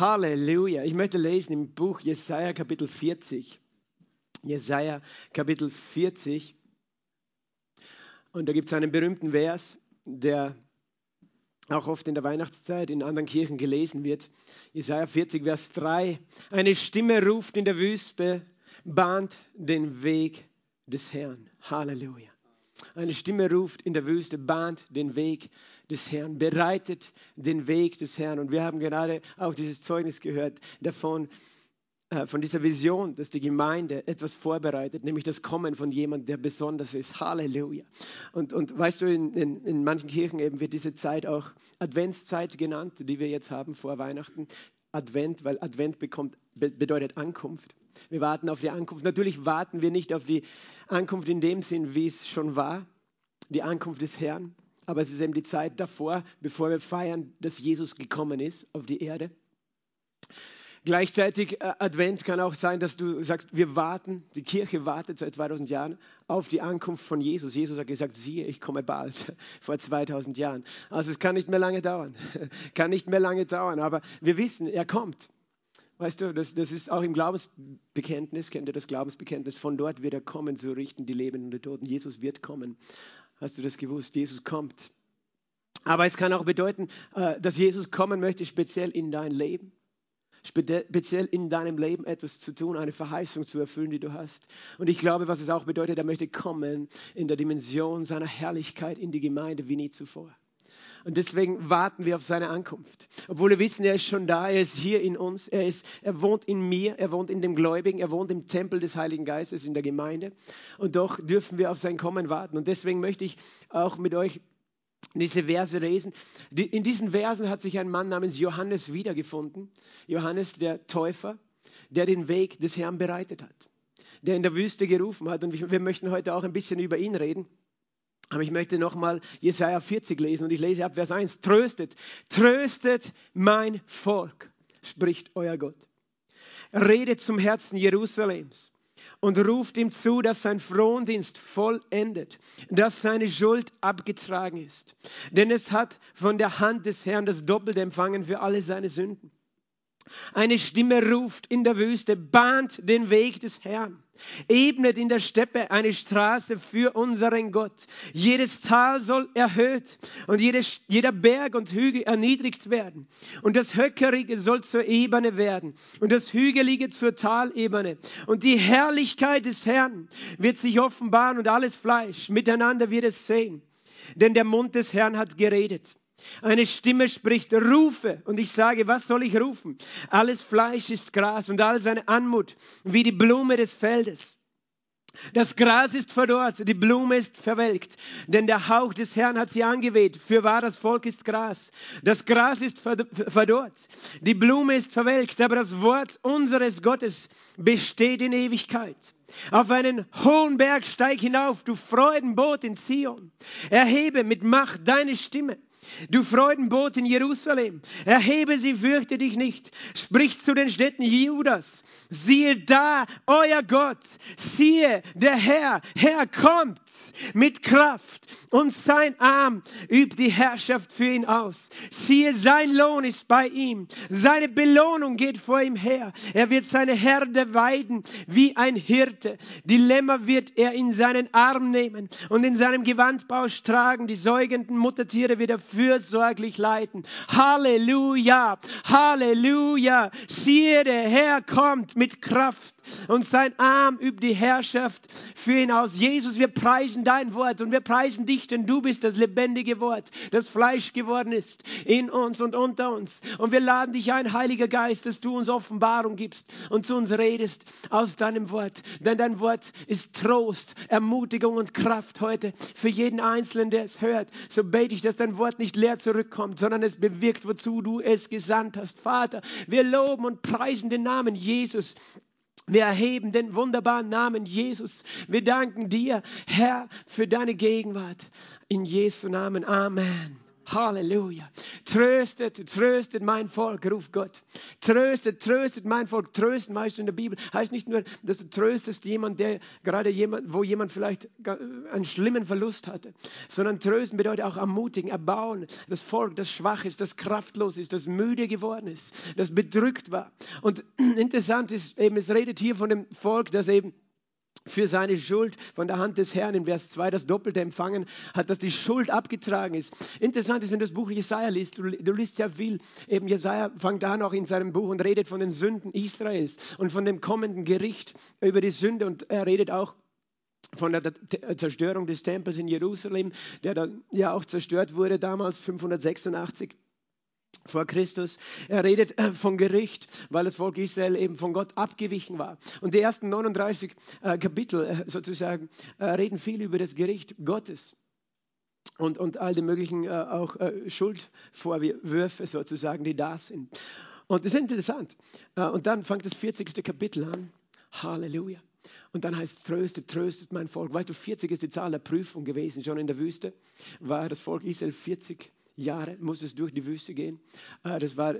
Halleluja. Ich möchte lesen im Buch Jesaja Kapitel 40. Jesaja Kapitel 40. Und da gibt es einen berühmten Vers, der auch oft in der Weihnachtszeit in anderen Kirchen gelesen wird. Jesaja 40, Vers 3. Eine Stimme ruft in der Wüste, bahnt den Weg des Herrn. Halleluja. Eine Stimme ruft in der Wüste, bahnt den Weg des Herrn, bereitet den Weg des Herrn. Und wir haben gerade auch dieses Zeugnis gehört davon, äh, von dieser Vision, dass die Gemeinde etwas vorbereitet, nämlich das Kommen von jemandem, der besonders ist. Halleluja. Und, und weißt du, in, in, in manchen Kirchen eben wird diese Zeit auch Adventszeit genannt, die wir jetzt haben vor Weihnachten. Advent, weil Advent bekommt, bedeutet Ankunft. Wir warten auf die Ankunft. Natürlich warten wir nicht auf die Ankunft in dem Sinn, wie es schon war, die Ankunft des Herrn. Aber es ist eben die Zeit davor, bevor wir feiern, dass Jesus gekommen ist auf die Erde. Gleichzeitig äh, Advent kann auch sein, dass du sagst, wir warten, die Kirche wartet seit 2000 Jahren auf die Ankunft von Jesus. Jesus hat gesagt, siehe, ich komme bald, vor 2000 Jahren. Also es kann nicht mehr lange dauern, kann nicht mehr lange dauern, aber wir wissen, er kommt. Weißt du, das, das ist auch im Glaubensbekenntnis, kennt ihr das Glaubensbekenntnis? Von dort wird er kommen, so richten die Lebenden und die Toten. Jesus wird kommen. Hast du das gewusst? Jesus kommt. Aber es kann auch bedeuten, äh, dass Jesus kommen möchte, speziell in dein Leben speziell in deinem Leben etwas zu tun, eine Verheißung zu erfüllen, die du hast. Und ich glaube, was es auch bedeutet, er möchte kommen in der Dimension seiner Herrlichkeit in die Gemeinde wie nie zuvor. Und deswegen warten wir auf seine Ankunft. Obwohl wir wissen, er ist schon da, er ist hier in uns, er, ist, er wohnt in mir, er wohnt in dem Gläubigen, er wohnt im Tempel des Heiligen Geistes in der Gemeinde. Und doch dürfen wir auf sein Kommen warten. Und deswegen möchte ich auch mit euch diese Verse lesen. In diesen Versen hat sich ein Mann namens Johannes wiedergefunden. Johannes der Täufer, der den Weg des Herrn bereitet hat, der in der Wüste gerufen hat. Und wir möchten heute auch ein bisschen über ihn reden. Aber ich möchte nochmal Jesaja 40 lesen und ich lese ab Vers 1. Tröstet, tröstet mein Volk, spricht euer Gott. Redet zum Herzen Jerusalems und ruft ihm zu, dass sein Frondienst vollendet, dass seine Schuld abgetragen ist. Denn es hat von der Hand des Herrn das Doppelte empfangen für alle seine Sünden. Eine Stimme ruft in der Wüste, bahnt den Weg des Herrn, ebnet in der Steppe eine Straße für unseren Gott. Jedes Tal soll erhöht und jedes, jeder Berg und Hügel erniedrigt werden. Und das Höckerige soll zur Ebene werden und das Hügelige zur Talebene. Und die Herrlichkeit des Herrn wird sich offenbaren und alles Fleisch miteinander wird es sehen. Denn der Mund des Herrn hat geredet. Eine Stimme spricht, rufe. Und ich sage, was soll ich rufen? Alles Fleisch ist Gras und all seine Anmut wie die Blume des Feldes. Das Gras ist verdorrt, die Blume ist verwelkt, denn der Hauch des Herrn hat sie angeweht. Für wahr, das Volk ist Gras. Das Gras ist verdorrt, die Blume ist verwelkt, aber das Wort unseres Gottes besteht in Ewigkeit. Auf einen hohen Berg steig hinauf, du Freudenboot in Zion. Erhebe mit Macht deine Stimme. Du Freudenboot in Jerusalem, erhebe sie, fürchte dich nicht. Sprich zu den Städten Judas. Siehe da, euer Gott. Siehe, der Herr, Herr kommt mit Kraft und sein Arm übt die Herrschaft für ihn aus. Siehe, sein Lohn ist bei ihm. Seine Belohnung geht vor ihm her. Er wird seine Herde weiden wie ein Hirte. Die Lämmer wird er in seinen Arm nehmen und in seinem Gewandbausch tragen. Die säugenden Muttertiere wird er fürsorglich leiten. Halleluja, Halleluja. Siehe, der Herr kommt mit Kraft und sein Arm übt die Herrschaft für ihn aus. Jesus, wir preisen dein Wort und wir preisen dich, denn du bist das lebendige Wort, das Fleisch geworden ist in uns und unter uns. Und wir laden dich ein, Heiliger Geist, dass du uns Offenbarung gibst und zu uns redest aus deinem Wort. Denn dein Wort ist Trost, Ermutigung und Kraft heute für jeden Einzelnen, der es hört. So bete ich, dass dein Wort nicht leer zurückkommt, sondern es bewirkt, wozu du es gesandt hast. Vater, wir loben und preisen den Namen Jesus. Wir erheben den wunderbaren Namen Jesus. Wir danken dir, Herr, für deine Gegenwart. In Jesu Namen. Amen. Halleluja. Tröstet, tröstet mein Volk, ruft Gott. Tröstet, tröstet mein Volk. Trösten du in der Bibel heißt nicht nur, dass du tröstest jemand, der gerade jemand, wo jemand vielleicht einen schlimmen Verlust hatte, sondern trösten bedeutet auch ermutigen, erbauen. Das Volk, das schwach ist, das kraftlos ist, das müde geworden ist, das bedrückt war. Und interessant ist eben, es redet hier von dem Volk, das eben für seine Schuld von der Hand des Herrn. In Vers 2 das Doppelte empfangen hat, dass die Schuld abgetragen ist. Interessant ist, wenn du das Buch Jesaja liest, du, du liest ja viel, eben Jesaja fängt an auch in seinem Buch und redet von den Sünden Israels und von dem kommenden Gericht über die Sünde. Und er redet auch von der Zerstörung des Tempels in Jerusalem, der dann ja auch zerstört wurde damals 586 vor Christus. Er redet äh, von Gericht, weil das Volk Israel eben von Gott abgewichen war. Und die ersten 39 äh, Kapitel äh, sozusagen reden viel über das Gericht Gottes. Und, und all die möglichen auch Schuldvorwürfe sozusagen, die da sind. Und das ist interessant. Und dann fängt das 40. Kapitel an. Halleluja. Und dann heißt es, tröstet, tröstet mein Volk. Weißt du, 40 ist die Zahl der Prüfung gewesen. Schon in der Wüste war das Volk Israel 40 Jahre musste es durch die Wüste gehen. Äh, das war,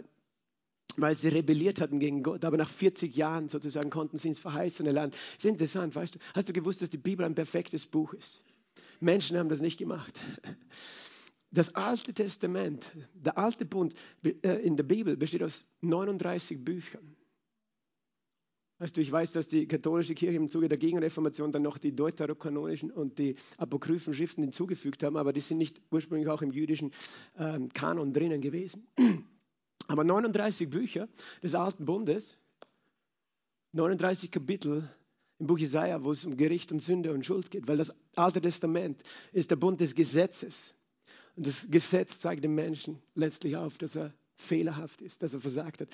weil sie rebelliert hatten gegen Gott. Aber nach 40 Jahren sozusagen konnten sie ins verheißene Land. Das ist interessant, weißt du? Hast du gewusst, dass die Bibel ein perfektes Buch ist? Menschen haben das nicht gemacht. Das Alte Testament, der Alte Bund äh, in der Bibel besteht aus 39 Büchern. Weißt du, ich weiß, dass die katholische Kirche im Zuge der Gegenreformation dann noch die deuterokanonischen und die apokryphen Schriften hinzugefügt haben, aber die sind nicht ursprünglich auch im jüdischen äh, Kanon drinnen gewesen. Aber 39 Bücher des Alten Bundes, 39 Kapitel im Buch Jesaja, wo es um Gericht und Sünde und Schuld geht, weil das Alte Testament ist der Bund des Gesetzes. Und das Gesetz zeigt dem Menschen letztlich auf, dass er fehlerhaft ist, dass er versagt hat.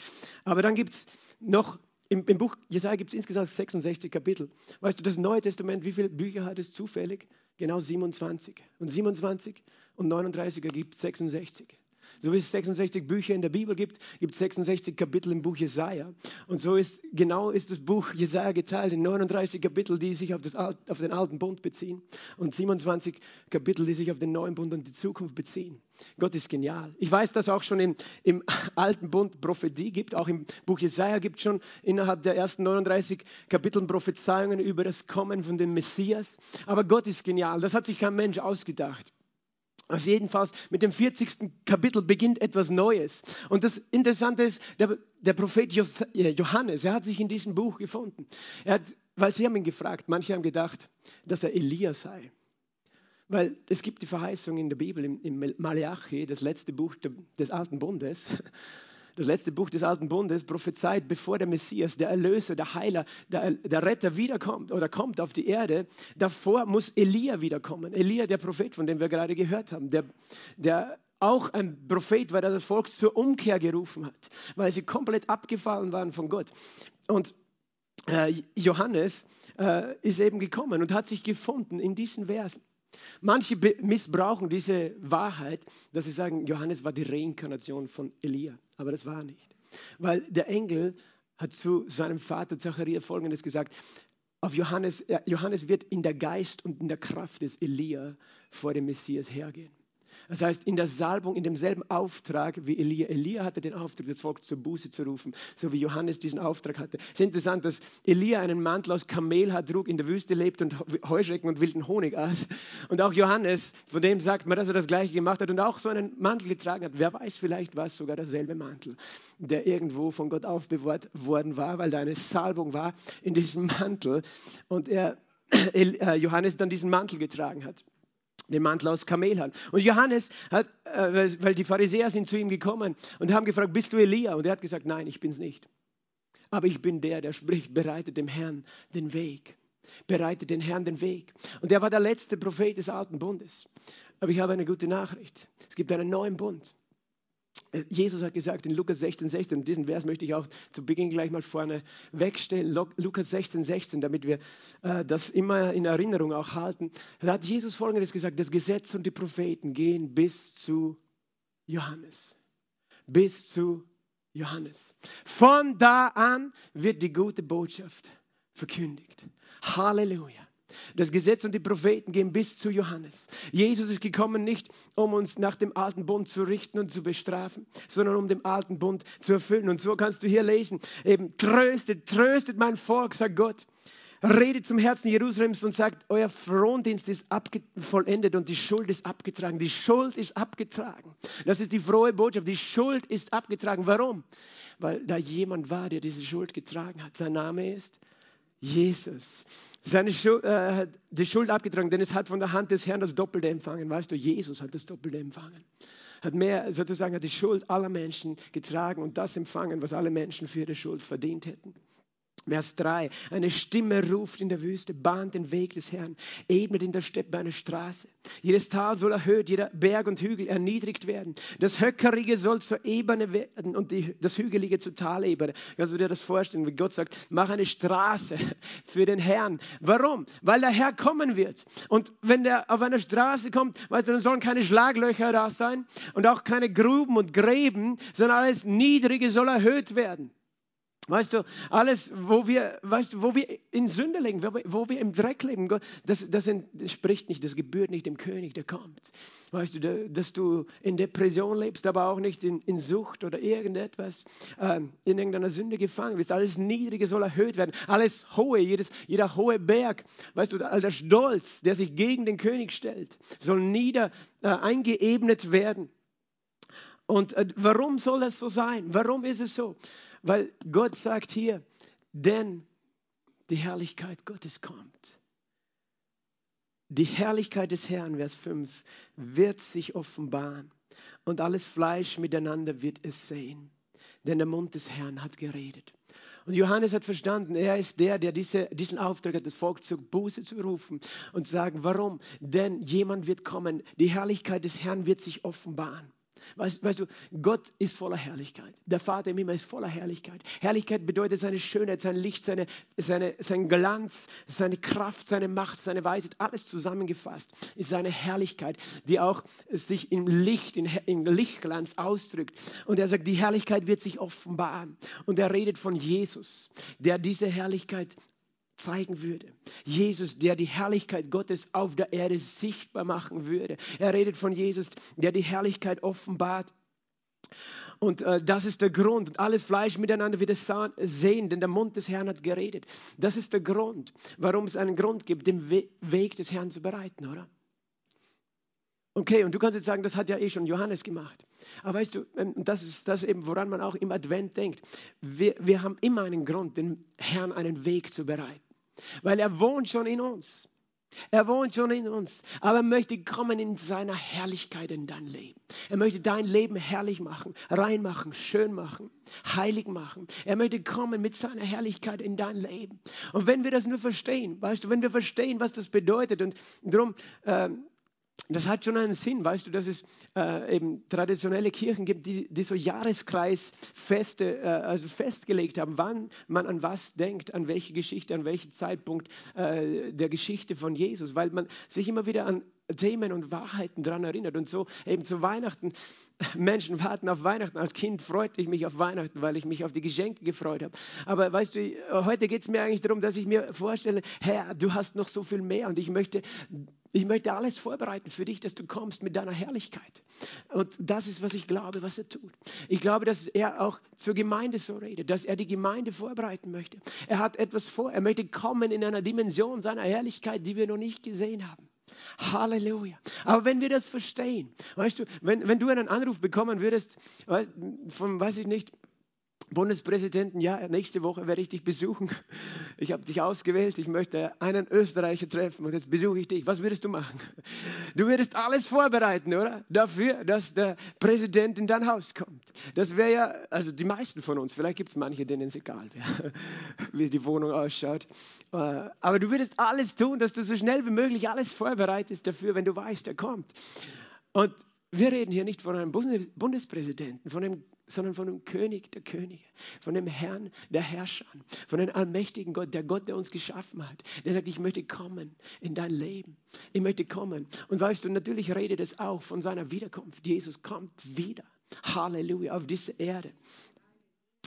Aber dann gibt es noch im, Im, Buch Jesaja gibt es insgesamt 66 Kapitel. Weißt du, das Neue Testament, wie viele Bücher hat es zufällig? Genau 27. Und 27 und 39 ergibt 66. So wie es 66 Bücher in der Bibel gibt, gibt es 66 Kapitel im Buch Jesaja. Und so ist genau ist das Buch Jesaja geteilt in 39 Kapitel, die sich auf, das, auf den alten Bund beziehen und 27 Kapitel, die sich auf den neuen Bund und die Zukunft beziehen. Gott ist genial. Ich weiß, dass auch schon im, im alten Bund Prophetie gibt, auch im Buch Jesaja gibt es schon innerhalb der ersten 39 Kapitel Prophezeiungen über das Kommen von dem Messias. Aber Gott ist genial. Das hat sich kein Mensch ausgedacht. Also jedenfalls mit dem 40. Kapitel beginnt etwas Neues. Und das Interessante ist, der, der Prophet äh, Johannes, er hat sich in diesem Buch gefunden. Er hat, weil sie haben ihn gefragt, manche haben gedacht, dass er Elia sei. Weil es gibt die Verheißung in der Bibel, im, im Malachi, das letzte Buch des Alten Bundes, das letzte Buch des Alten Bundes, prophezeit, bevor der Messias, der Erlöser, der Heiler, der, der Retter wiederkommt oder kommt auf die Erde, davor muss Elia wiederkommen. Elia, der Prophet, von dem wir gerade gehört haben, der, der auch ein Prophet war, der das Volk zur Umkehr gerufen hat, weil sie komplett abgefallen waren von Gott. Und äh, Johannes äh, ist eben gekommen und hat sich gefunden in diesen Versen. Manche missbrauchen diese Wahrheit, dass sie sagen, Johannes war die Reinkarnation von Elia. Aber das war nicht. Weil der Engel hat zu seinem Vater Zacharia folgendes gesagt: auf Johannes, Johannes wird in der Geist und in der Kraft des Elia vor dem Messias hergehen. Das heißt, in der Salbung, in demselben Auftrag wie Elia. Elia hatte den Auftrag, das Volk zur Buße zu rufen, so wie Johannes diesen Auftrag hatte. Es ist interessant, dass Elia einen Mantel aus Kamelhaar trug, in der Wüste lebt und Heuschrecken und wilden Honig aß. Und auch Johannes, von dem sagt man, dass er das Gleiche gemacht hat und auch so einen Mantel getragen hat. Wer weiß, vielleicht war es sogar derselbe Mantel, der irgendwo von Gott aufbewahrt worden war, weil da eine Salbung war in diesem Mantel und er, äh, Johannes dann diesen Mantel getragen hat den Mantel aus Kamelhaar. Und Johannes hat, äh, weil die Pharisäer sind zu ihm gekommen und haben gefragt, bist du Elia? Und er hat gesagt, nein, ich bin es nicht. Aber ich bin der, der spricht, bereitet dem Herrn den Weg. Bereitet den Herrn den Weg. Und er war der letzte Prophet des Alten Bundes. Aber ich habe eine gute Nachricht. Es gibt einen neuen Bund. Jesus hat gesagt in Lukas 16, 16, und diesen Vers möchte ich auch zu Beginn gleich mal vorne wegstellen, Lukas 16, 16, damit wir äh, das immer in Erinnerung auch halten. Da hat Jesus Folgendes gesagt, das Gesetz und die Propheten gehen bis zu Johannes. Bis zu Johannes. Von da an wird die gute Botschaft verkündigt. Halleluja. Das Gesetz und die Propheten gehen bis zu Johannes. Jesus ist gekommen nicht, um uns nach dem alten Bund zu richten und zu bestrafen, sondern um den alten Bund zu erfüllen. Und so kannst du hier lesen, eben tröstet, tröstet mein Volk, sagt Gott. Redet zum Herzen Jerusalems und sagt, euer Frondienst ist vollendet und die Schuld ist abgetragen. Die Schuld ist abgetragen. Das ist die frohe Botschaft. Die Schuld ist abgetragen. Warum? Weil da jemand war, der diese Schuld getragen hat. Sein Name ist Jesus. Seine Schuld, äh, die Schuld abgetragen, denn es hat von der Hand des Herrn das Doppelte empfangen. Weißt du, Jesus hat das Doppelte empfangen. Hat mehr, sozusagen, hat die Schuld aller Menschen getragen und das empfangen, was alle Menschen für ihre Schuld verdient hätten. Vers 3. Eine Stimme ruft in der Wüste, bahnt den Weg des Herrn, ebnet in der Steppe eine Straße. Jedes Tal soll erhöht, jeder Berg und Hügel erniedrigt werden. Das Höckerige soll zur Ebene werden und die, das Hügelige zur Talebene. Kannst du dir das vorstellen, wie Gott sagt, mach eine Straße für den Herrn. Warum? Weil der Herr kommen wird. Und wenn der auf einer Straße kommt, weißt du, dann sollen keine Schlaglöcher da sein und auch keine Gruben und Gräben, sondern alles Niedrige soll erhöht werden. Weißt du, alles, wo wir, weißt du, wo wir in Sünde leben, wo wir, im Dreck leben, das, das entspricht nicht, das gebührt nicht dem König, der kommt. Weißt du, dass du in Depression lebst, aber auch nicht in, in Sucht oder irgendetwas, ähm, in irgendeiner Sünde gefangen bist. Alles Niedrige soll erhöht werden. Alles Hohe, jedes, jeder hohe Berg, weißt du, all der Stolz, der sich gegen den König stellt, soll nieder äh, eingeebnet werden. Und äh, warum soll das so sein? Warum ist es so? Weil Gott sagt hier, denn die Herrlichkeit Gottes kommt. Die Herrlichkeit des Herrn, Vers 5, wird sich offenbaren und alles Fleisch miteinander wird es sehen. Denn der Mund des Herrn hat geredet. Und Johannes hat verstanden, er ist der, der diese, diesen Auftrag hat, das Volk zur Buße zu rufen und zu sagen, warum? Denn jemand wird kommen, die Herrlichkeit des Herrn wird sich offenbaren. Weißt, weißt, du, Gott ist voller Herrlichkeit. Der Vater im Himmel ist voller Herrlichkeit. Herrlichkeit bedeutet seine Schönheit, sein Licht, seine, seine, sein Glanz, seine Kraft, seine Macht, seine Weisheit. Alles zusammengefasst ist seine Herrlichkeit, die auch sich im Licht, in, in Lichtglanz ausdrückt. Und er sagt, die Herrlichkeit wird sich offenbaren. Und er redet von Jesus, der diese Herrlichkeit zeigen würde. Jesus, der die Herrlichkeit Gottes auf der Erde sichtbar machen würde. Er redet von Jesus, der die Herrlichkeit offenbart. Und äh, das ist der Grund. Und alles Fleisch miteinander wird es sehen, denn der Mund des Herrn hat geredet. Das ist der Grund, warum es einen Grund gibt, den We Weg des Herrn zu bereiten, oder? Okay, und du kannst jetzt sagen, das hat ja eh schon Johannes gemacht. Aber weißt du, ähm, das ist das eben, woran man auch im Advent denkt. Wir, wir haben immer einen Grund, den Herrn einen Weg zu bereiten. Weil er wohnt schon in uns. Er wohnt schon in uns, aber er möchte kommen in seiner Herrlichkeit in dein Leben. Er möchte dein Leben herrlich machen, rein machen, schön machen, heilig machen. Er möchte kommen mit seiner Herrlichkeit in dein Leben. Und wenn wir das nur verstehen, weißt du, wenn wir verstehen, was das bedeutet und darum, ähm, das hat schon einen Sinn, weißt du, dass es äh, eben traditionelle Kirchen gibt, die, die so Jahreskreisfeste äh, also festgelegt haben, wann man an was denkt, an welche Geschichte, an welchen Zeitpunkt äh, der Geschichte von Jesus, weil man sich immer wieder an Themen und Wahrheiten daran erinnert. Und so eben zu Weihnachten, Menschen warten auf Weihnachten. Als Kind freute ich mich auf Weihnachten, weil ich mich auf die Geschenke gefreut habe. Aber weißt du, heute geht es mir eigentlich darum, dass ich mir vorstelle, Herr, du hast noch so viel mehr und ich möchte ich möchte alles vorbereiten für dich, dass du kommst mit deiner Herrlichkeit. Und das ist, was ich glaube, was er tut. Ich glaube, dass er auch zur Gemeinde so redet, dass er die Gemeinde vorbereiten möchte. Er hat etwas vor. Er möchte kommen in einer Dimension seiner Herrlichkeit, die wir noch nicht gesehen haben. Halleluja. Aber wenn wir das verstehen, weißt du, wenn, wenn du einen Anruf bekommen würdest, von, weiß ich nicht, Bundespräsidenten, ja, nächste Woche werde ich dich besuchen. Ich habe dich ausgewählt, ich möchte einen Österreicher treffen und jetzt besuche ich dich. Was würdest du machen? Du würdest alles vorbereiten, oder? Dafür, dass der Präsident in dein Haus kommt. Das wäre ja, also die meisten von uns, vielleicht gibt es manche, denen es egal wäre, wie die Wohnung ausschaut. Äh, aber du würdest alles tun, dass du so schnell wie möglich alles vorbereitest dafür, wenn du weißt, er kommt. Und wir reden hier nicht von einem Bundespräsidenten, von einem, sondern von dem König der Könige, von dem Herrn der Herrscher, von dem allmächtigen Gott, der Gott, der uns geschaffen hat. Der sagt, ich möchte kommen in dein Leben. Ich möchte kommen. Und weißt du, natürlich redet es auch von seiner Wiederkunft. Jesus kommt wieder. Halleluja, auf diese Erde.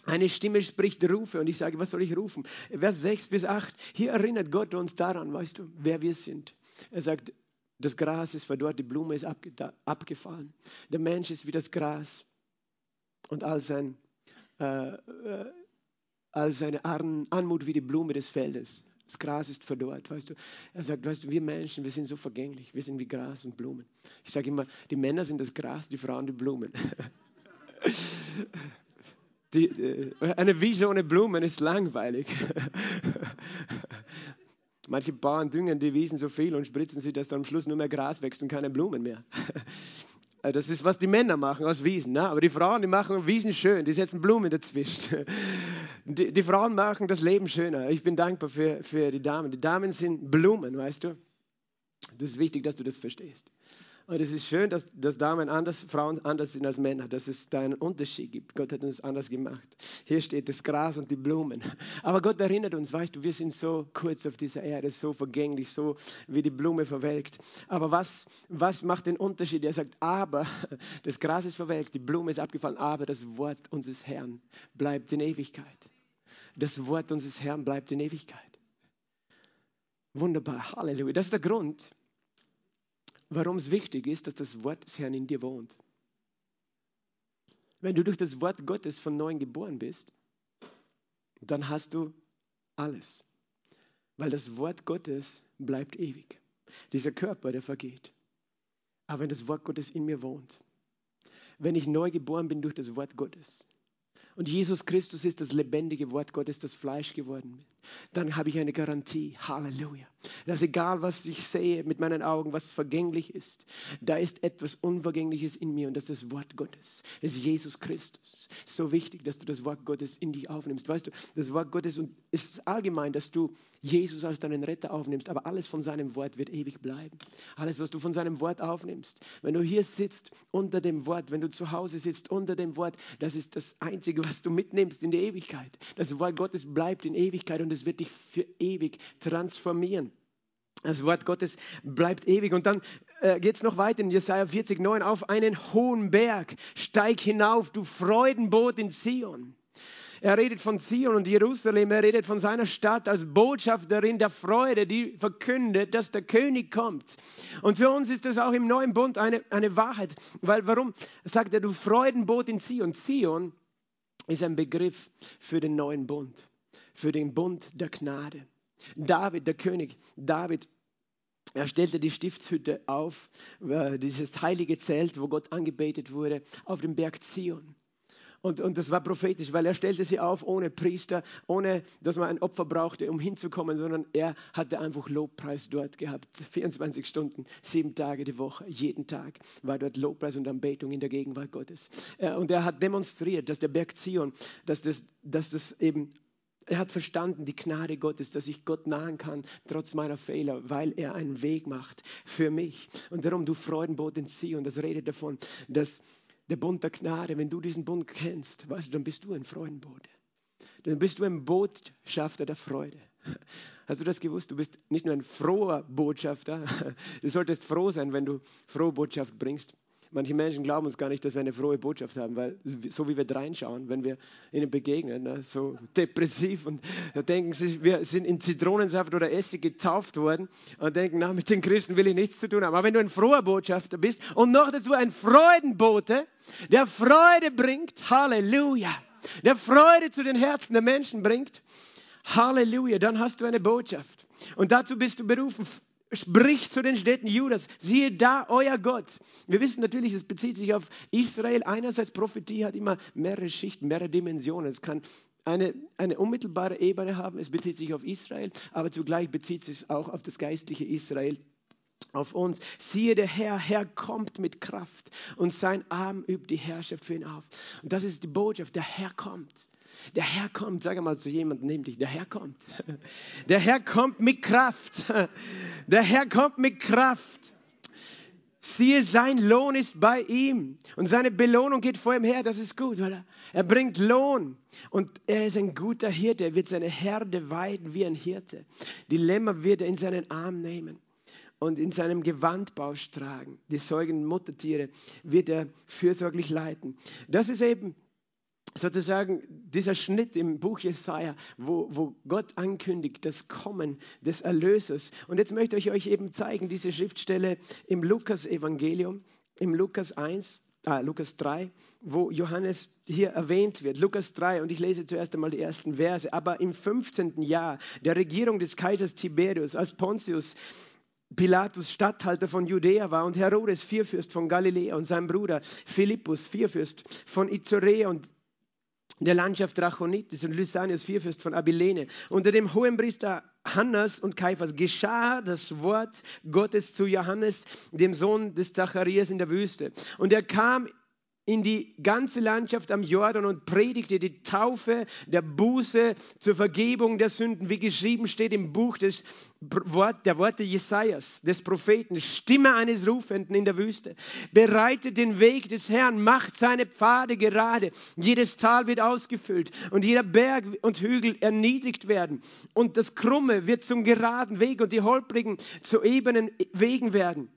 Eine Stimme spricht, rufe. Und ich sage, was soll ich rufen? Vers 6 bis 8. Hier erinnert Gott uns daran, weißt du, wer wir sind. Er sagt, das Gras ist verdorrt, die Blume ist abgefallen. Der Mensch ist wie das Gras. Und all, sein, äh, äh, all seine Anmut wie die Blume des Feldes. Das Gras ist verdorrt, weißt du. Er sagt, weißt du, wir Menschen, wir sind so vergänglich. Wir sind wie Gras und Blumen. Ich sage immer, die Männer sind das Gras, die Frauen die Blumen. Die, äh, eine Wiese ohne Blumen ist langweilig. Manche Bauern düngen die Wiesen so viel und spritzen sie, dass dann am Schluss nur mehr Gras wächst und keine Blumen mehr. Äh, das ist, was die Männer machen aus Wiesen. Ne? Aber die Frauen, die machen Wiesen schön, die setzen Blumen dazwischen. Die, die Frauen machen das Leben schöner. Ich bin dankbar für, für die Damen. Die Damen sind Blumen, weißt du. Das ist wichtig, dass du das verstehst. Und es ist schön, dass, dass Damen anders, Frauen anders sind als Männer, dass es da einen Unterschied gibt. Gott hat uns anders gemacht. Hier steht das Gras und die Blumen. Aber Gott erinnert uns, weißt du, wir sind so kurz auf dieser Erde, so vergänglich, so wie die Blume verwelkt. Aber was, was macht den Unterschied? Er sagt, aber das Gras ist verwelkt, die Blume ist abgefallen, aber das Wort unseres Herrn bleibt in Ewigkeit. Das Wort unseres Herrn bleibt in Ewigkeit. Wunderbar, Halleluja. Das ist der Grund, warum es wichtig ist, dass das Wort des Herrn in dir wohnt. Wenn du durch das Wort Gottes von neuem geboren bist, dann hast du alles. Weil das Wort Gottes bleibt ewig. Dieser Körper, der vergeht. Aber wenn das Wort Gottes in mir wohnt, wenn ich neu geboren bin durch das Wort Gottes, und Jesus Christus ist das lebendige Wort Gottes, das Fleisch geworden ist, dann habe ich eine Garantie. Halleluja. Dass egal, was ich sehe mit meinen Augen, was vergänglich ist, da ist etwas Unvergängliches in mir und das ist das Wort Gottes. Es ist Jesus Christus. So wichtig, dass du das Wort Gottes in dich aufnimmst. Weißt du, das Wort Gottes und ist allgemein, dass du Jesus als deinen Retter aufnimmst, aber alles von seinem Wort wird ewig bleiben. Alles, was du von seinem Wort aufnimmst. Wenn du hier sitzt unter dem Wort, wenn du zu Hause sitzt unter dem Wort, das ist das Einzige, was du mitnimmst in die Ewigkeit. Das Wort Gottes bleibt in Ewigkeit und es wird dich für ewig transformieren. Das Wort Gottes bleibt ewig. Und dann äh, geht es noch weiter in Jesaja 40, 9. Auf einen hohen Berg steig hinauf, du Freudenboot in Zion. Er redet von Zion und Jerusalem, er redet von seiner Stadt als Botschafterin der Freude, die verkündet, dass der König kommt. Und für uns ist das auch im neuen Bund eine, eine Wahrheit. Weil warum sagt er, du Freudenboot in Zion? Zion ist ein Begriff für den neuen Bund, für den Bund der Gnade. David, der König, David, er stellte die Stiftshütte auf, äh, dieses heilige Zelt, wo Gott angebetet wurde, auf dem Berg Zion. Und, und das war prophetisch, weil er stellte sie auf ohne Priester, ohne dass man ein Opfer brauchte, um hinzukommen, sondern er hatte einfach Lobpreis dort gehabt. 24 Stunden, sieben Tage die Woche, jeden Tag war dort Lobpreis und Anbetung in der Gegenwart Gottes. Äh, und er hat demonstriert, dass der Berg Zion, dass das, dass das eben er hat verstanden die Gnade Gottes, dass ich Gott nahen kann, trotz meiner Fehler, weil er einen Weg macht für mich. Und darum, du Freudenboot in Zion, das redet davon, dass der Bund der Gnade, wenn du diesen Bund kennst, weißt du, dann bist du ein Freudenbote. Dann bist du ein Botschafter der Freude. Hast du das gewusst? Du bist nicht nur ein froher Botschafter. Du solltest froh sein, wenn du frohe Botschaft bringst. Manche Menschen glauben uns gar nicht, dass wir eine frohe Botschaft haben, weil so wie wir reinschauen, wenn wir ihnen begegnen, ne, so depressiv und denken sie, wir sind in Zitronensaft oder Essig getauft worden und denken, na, mit den Christen will ich nichts zu tun haben. Aber wenn du ein froher Botschafter bist und noch dazu ein Freudenbote, der Freude bringt, Halleluja, der Freude zu den Herzen der Menschen bringt, Halleluja, dann hast du eine Botschaft. Und dazu bist du berufen, spricht zu den Städten Judas, siehe da euer Gott. Wir wissen natürlich, es bezieht sich auf Israel. Einerseits Prophetie hat immer mehrere Schichten, mehrere Dimensionen. Es kann eine, eine unmittelbare Ebene haben, es bezieht sich auf Israel, aber zugleich bezieht sich auch auf das geistliche Israel auf uns. Siehe, der Herr, Herr kommt mit Kraft und sein Arm übt die Herrschaft für ihn auf. Und das ist die Botschaft, der Herr kommt. Der Herr kommt, sag mal zu jemandem neben dich, der Herr kommt. Der Herr kommt mit Kraft. Der Herr kommt mit Kraft. Siehe, sein Lohn ist bei ihm und seine Belohnung geht vor ihm her. Das ist gut, weil er, er bringt Lohn und er ist ein guter Hirte. Er wird seine Herde weiden wie ein Hirte. Die Lämmer wird er in seinen Arm nehmen und in seinem Gewandbausch tragen. Die säugenden Muttertiere wird er fürsorglich leiten. Das ist eben sozusagen dieser Schnitt im Buch Jesaja, wo, wo Gott ankündigt das Kommen des Erlösers. Und jetzt möchte ich euch eben zeigen, diese Schriftstelle im Lukas-Evangelium, im Lukas 1, ah, Lukas 3, wo Johannes hier erwähnt wird. Lukas 3, und ich lese zuerst einmal die ersten Verse. Aber im 15. Jahr der Regierung des Kaisers Tiberius, als Pontius Pilatus Statthalter von Judäa war und Herodes Vierfürst von Galiläa und sein Bruder Philippus Vierfürst von Izorea und der Landschaft Drachonitis und Lysanius Vierfürst von Abilene. Unter dem Hohenpriester Hannas und Kaiphas geschah das Wort Gottes zu Johannes, dem Sohn des Zacharias in der Wüste. Und er kam in die ganze Landschaft am Jordan und predigte die Taufe der Buße zur Vergebung der Sünden, wie geschrieben steht im Buch des Wort, der Worte Jesajas, des Propheten, Stimme eines Rufenden in der Wüste. Bereitet den Weg des Herrn, macht seine Pfade gerade. Jedes Tal wird ausgefüllt und jeder Berg und Hügel erniedrigt werden. Und das Krumme wird zum geraden Weg und die Holprigen zu ebenen Wegen werden.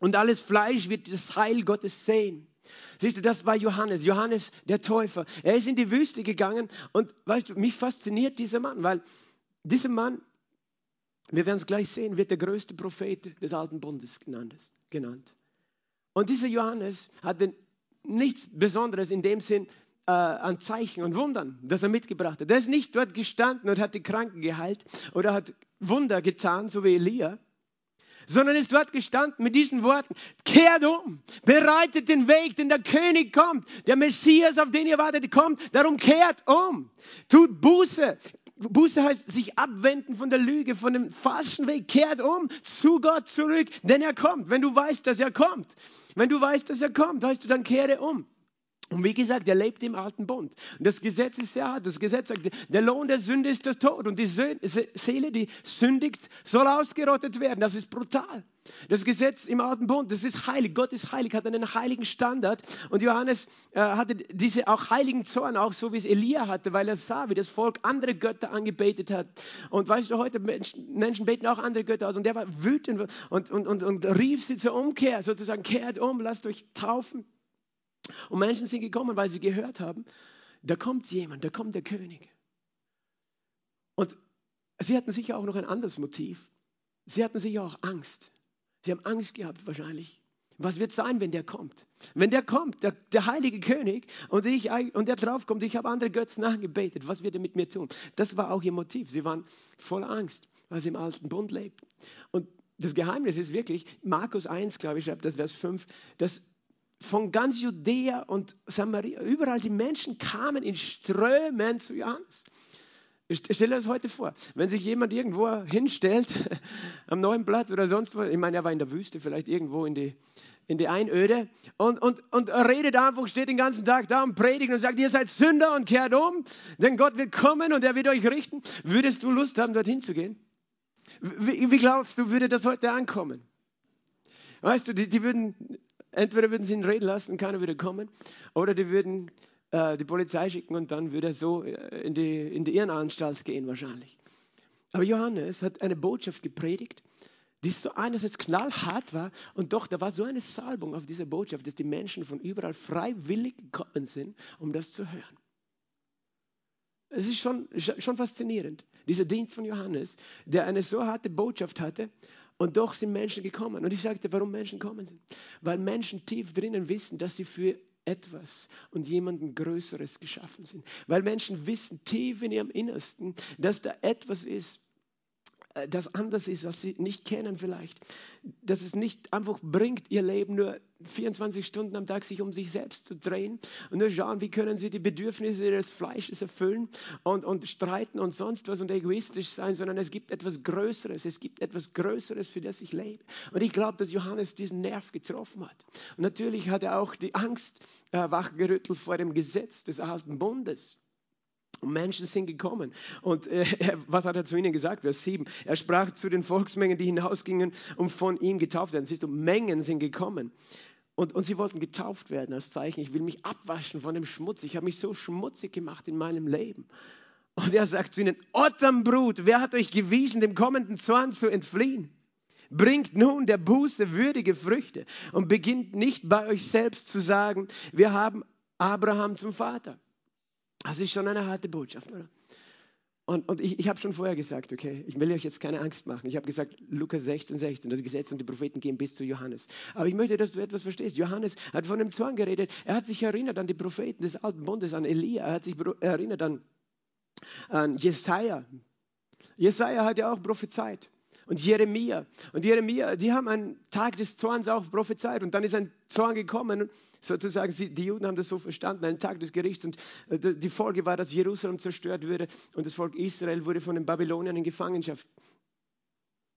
Und alles Fleisch wird das Heil Gottes sehen. Siehst du, das war Johannes, Johannes der Täufer. Er ist in die Wüste gegangen und weißt du, mich fasziniert dieser Mann, weil dieser Mann, wir werden es gleich sehen, wird der größte Prophet des Alten Bundes genannt. Und dieser Johannes hatte nichts Besonderes in dem Sinn äh, an Zeichen und Wundern, das er mitgebracht hat. Er ist nicht dort gestanden und hat die Kranken geheilt oder hat Wunder getan, so wie Elia, sondern ist dort gestanden mit diesen Worten, kehrt um, bereitet den Weg, denn der König kommt, der Messias, auf den ihr wartet, kommt, darum kehrt um, tut Buße. Buße heißt sich abwenden von der Lüge, von dem falschen Weg, kehrt um zu Gott zurück, denn er kommt. Wenn du weißt, dass er kommt, wenn du weißt, dass er kommt, weißt du, dann kehre um. Und wie gesagt, er lebt im alten Bund. Und das Gesetz ist ja, das Gesetz sagt, der Lohn der Sünde ist das Tod. Und die Seele, die sündigt, soll ausgerottet werden. Das ist brutal. Das Gesetz im alten Bund, das ist heilig. Gott ist heilig, hat einen heiligen Standard. Und Johannes äh, hatte diese auch heiligen Zorn, auch so wie es Elia hatte, weil er sah, wie das Volk andere Götter angebetet hat. Und weißt du, heute Menschen, Menschen beten auch andere Götter aus. Und der war wütend und, und, und, und rief sie zur Umkehr, sozusagen, kehrt um, lasst euch taufen. Und Menschen sind gekommen, weil sie gehört haben, da kommt jemand, da kommt der König. Und sie hatten sicher auch noch ein anderes Motiv. Sie hatten sicher auch Angst. Sie haben Angst gehabt wahrscheinlich. Was wird sein, wenn der kommt? Wenn der kommt, der, der heilige König, und, ich, und der draufkommt, ich habe andere Götzen angebetet, was wird er mit mir tun? Das war auch ihr Motiv. Sie waren voller Angst, weil sie im alten Bund lebten. Und das Geheimnis ist wirklich, Markus 1, glaube ich, schreibt das Vers 5, dass von ganz Judäa und Samaria, überall die Menschen kamen in Strömen zu Johannes. Ich stelle das heute vor, wenn sich jemand irgendwo hinstellt, am neuen Platz oder sonst wo, ich meine, er war in der Wüste, vielleicht irgendwo in die, in die Einöde und, und, und redet einfach, steht den ganzen Tag da und predigt und sagt, ihr seid Sünder und kehrt um, denn Gott wird kommen und er wird euch richten. Würdest du Lust haben, dorthin zu gehen? Wie, wie glaubst du, würde das heute ankommen? Weißt du, die, die würden Entweder würden sie ihn reden lassen, keiner würde kommen, oder die würden äh, die Polizei schicken und dann würde er so äh, in die, in die Irrenanstalt gehen wahrscheinlich. Aber Johannes hat eine Botschaft gepredigt, die so einerseits knallhart war und doch, da war so eine Salbung auf dieser Botschaft, dass die Menschen von überall freiwillig gekommen sind, um das zu hören. Es ist schon, schon faszinierend, dieser Dienst von Johannes, der eine so harte Botschaft hatte und doch sind Menschen gekommen. Und ich sagte, warum Menschen kommen sind. Weil Menschen tief drinnen wissen, dass sie für etwas und jemanden Größeres geschaffen sind. Weil Menschen wissen tief in ihrem Innersten, dass da etwas ist, das anders ist, was sie nicht kennen vielleicht. Dass es nicht einfach bringt, ihr Leben nur 24 Stunden am Tag sich um sich selbst zu drehen und nur schauen, wie können sie die Bedürfnisse ihres Fleisches erfüllen und, und streiten und sonst was und egoistisch sein, sondern es gibt etwas Größeres, es gibt etwas Größeres, für das ich lebe. Und ich glaube, dass Johannes diesen Nerv getroffen hat. Und natürlich hat er auch die Angst äh, wachgerüttelt vor dem Gesetz des alten Bundes. Und Menschen sind gekommen. Und äh, was hat er zu ihnen gesagt? Vers 7. Er sprach zu den Volksmengen, die hinausgingen und von ihm getauft werden. Siehst du, Mengen sind gekommen. Und, und sie wollten getauft werden als Zeichen. Ich will mich abwaschen von dem Schmutz. Ich habe mich so schmutzig gemacht in meinem Leben. Und er sagt zu ihnen, Otternbrut, wer hat euch gewiesen, dem kommenden Zorn zu entfliehen? Bringt nun der Buße würdige Früchte und beginnt nicht bei euch selbst zu sagen, wir haben Abraham zum Vater. Das ist schon eine harte Botschaft, oder? Und, und ich, ich habe schon vorher gesagt, okay, ich will euch jetzt keine Angst machen. Ich habe gesagt, Lukas 16, 16, das Gesetz und die Propheten gehen bis zu Johannes. Aber ich möchte, dass du etwas verstehst. Johannes hat von dem Zorn geredet. Er hat sich erinnert an die Propheten des Alten Bundes, an Elia. Er hat sich erinnert an, an Jesaja. Jesaja hat ja auch prophezeit und Jeremia. Und Jeremia, die haben einen Tag des Zorns auch prophezeit. Und dann ist ein Zorn gekommen, sozusagen, die Juden haben das so verstanden, ein Tag des Gerichts. Und äh, die Folge war, dass Jerusalem zerstört würde und das Volk Israel wurde von den Babyloniern in Gefangenschaft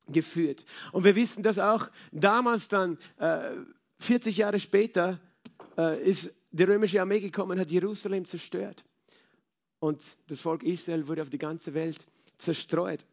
geführt. Und wir wissen, dass auch damals dann, 40 äh, Jahre später, äh, ist die römische Armee gekommen hat Jerusalem zerstört. Und das Volk Israel wurde auf die ganze Welt zerstreut.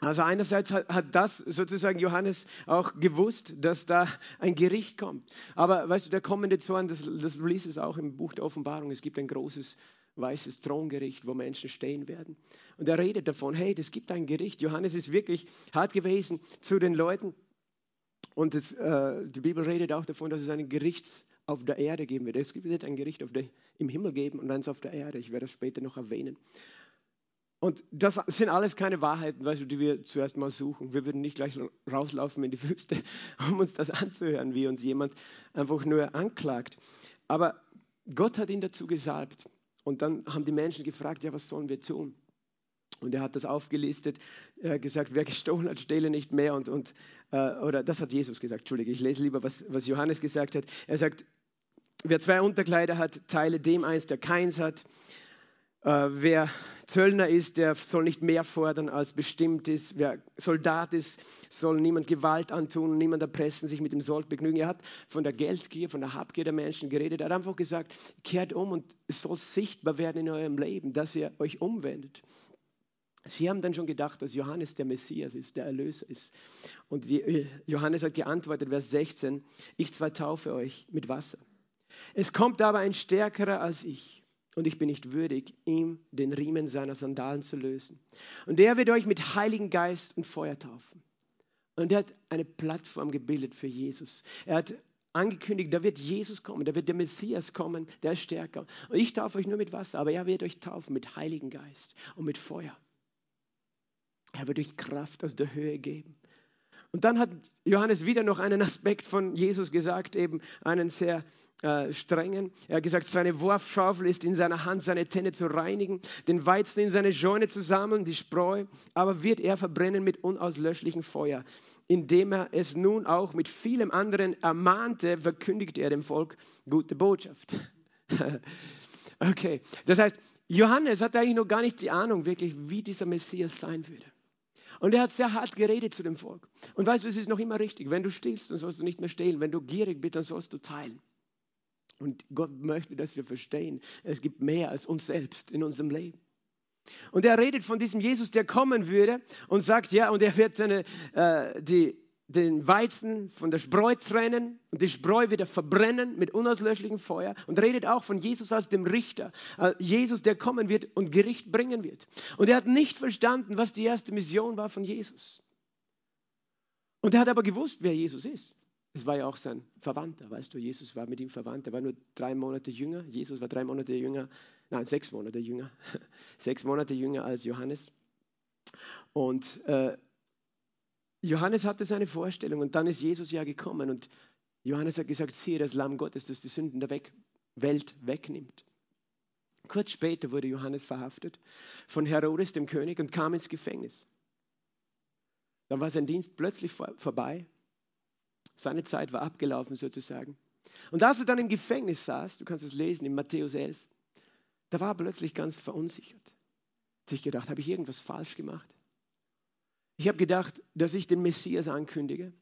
Also einerseits hat, das sozusagen Johannes auch gewusst, dass da ein Gericht kommt. Aber weißt du, der kommende Zorn, das, das liest es auch im Buch der Offenbarung, es gibt ein großes weißes Throngericht, wo Menschen stehen werden. Und er redet davon, hey, es gibt ein Gericht. Johannes ist wirklich hart gewesen zu den Leuten. Und das, äh, die Bibel redet auch davon, dass es ein Gericht auf der Erde geben wird. Es wird ein Gericht der, im Himmel geben und eins auf der Erde. Ich werde das später noch erwähnen. Und das sind alles keine Wahrheiten, weißt du, die wir zuerst mal suchen. Wir würden nicht gleich rauslaufen in die Wüste, um uns das anzuhören, wie uns jemand einfach nur anklagt. Aber Gott hat ihn dazu gesalbt. Und dann haben die Menschen gefragt, ja, was sollen wir tun? Und er hat das aufgelistet, er hat gesagt, wer gestohlen hat, stehle nicht mehr. Und, und, äh, oder das hat Jesus gesagt, Entschuldige, ich lese lieber, was, was Johannes gesagt hat. Er sagt, wer zwei Unterkleider hat, teile dem eins, der keins hat. Äh, wer Zöllner ist, der soll nicht mehr fordern als bestimmt ist. Wer Soldat ist, soll niemand Gewalt antun, niemand erpressen, sich mit dem Sold begnügen. Er hat von der Geldgier, von der Habgier der Menschen geredet. Er hat einfach gesagt, kehrt um und es soll sichtbar werden in eurem Leben, dass ihr euch umwendet. Sie haben dann schon gedacht, dass Johannes der Messias ist, der Erlöser ist. Und die, Johannes hat geantwortet, Vers 16, ich zwar taufe euch mit Wasser. Es kommt aber ein Stärkerer als ich und ich bin nicht würdig, ihm den Riemen seiner Sandalen zu lösen. Und er wird euch mit Heiligen Geist und Feuer taufen. Und er hat eine Plattform gebildet für Jesus. Er hat angekündigt, da wird Jesus kommen, da wird der Messias kommen, der ist stärker. Und ich taufe euch nur mit Wasser, aber er wird euch taufen mit Heiligen Geist und mit Feuer. Er wird euch Kraft aus der Höhe geben. Und dann hat Johannes wieder noch einen Aspekt von Jesus gesagt, eben einen sehr äh, strengen. Er hat gesagt, seine Wurfschaufel ist in seiner Hand, seine Tenne zu reinigen, den Weizen in seine Scheune zu sammeln, die Spreu, aber wird er verbrennen mit unauslöschlichem Feuer. Indem er es nun auch mit vielem anderen ermahnte, verkündigt er dem Volk gute Botschaft. okay, das heißt, Johannes hat eigentlich noch gar nicht die Ahnung wirklich, wie dieser Messias sein würde. Und er hat sehr hart geredet zu dem Volk. Und weißt du, es ist noch immer richtig. Wenn du stillst, dann sollst du nicht mehr stehlen. Wenn du gierig bist, dann sollst du teilen. Und Gott möchte, dass wir verstehen, es gibt mehr als uns selbst in unserem Leben. Und er redet von diesem Jesus, der kommen würde und sagt, ja, und er wird seine, äh, die, den Weizen von der Spreu trennen und die Spreu wieder verbrennen mit unauslöschlichem Feuer und redet auch von Jesus als dem Richter, äh, Jesus, der kommen wird und Gericht bringen wird. Und er hat nicht verstanden, was die erste Mission war von Jesus. Und er hat aber gewusst, wer Jesus ist. Es war ja auch sein Verwandter, weißt du, Jesus war mit ihm verwandt, er war nur drei Monate jünger, Jesus war drei Monate jünger, nein, sechs Monate jünger, sechs Monate jünger als Johannes. Und äh, Johannes hatte seine Vorstellung und dann ist Jesus ja gekommen und Johannes hat gesagt, siehe das Lamm Gottes, das die Sünden der Welt wegnimmt. Kurz später wurde Johannes verhaftet von Herodes, dem König, und kam ins Gefängnis. Dann war sein Dienst plötzlich vor, vorbei seine Zeit war abgelaufen sozusagen. Und als er dann im Gefängnis saß, du kannst es lesen in Matthäus 11, da war er plötzlich ganz verunsichert. Hat sich gedacht, habe ich irgendwas falsch gemacht? Ich habe gedacht, dass ich den Messias ankündige.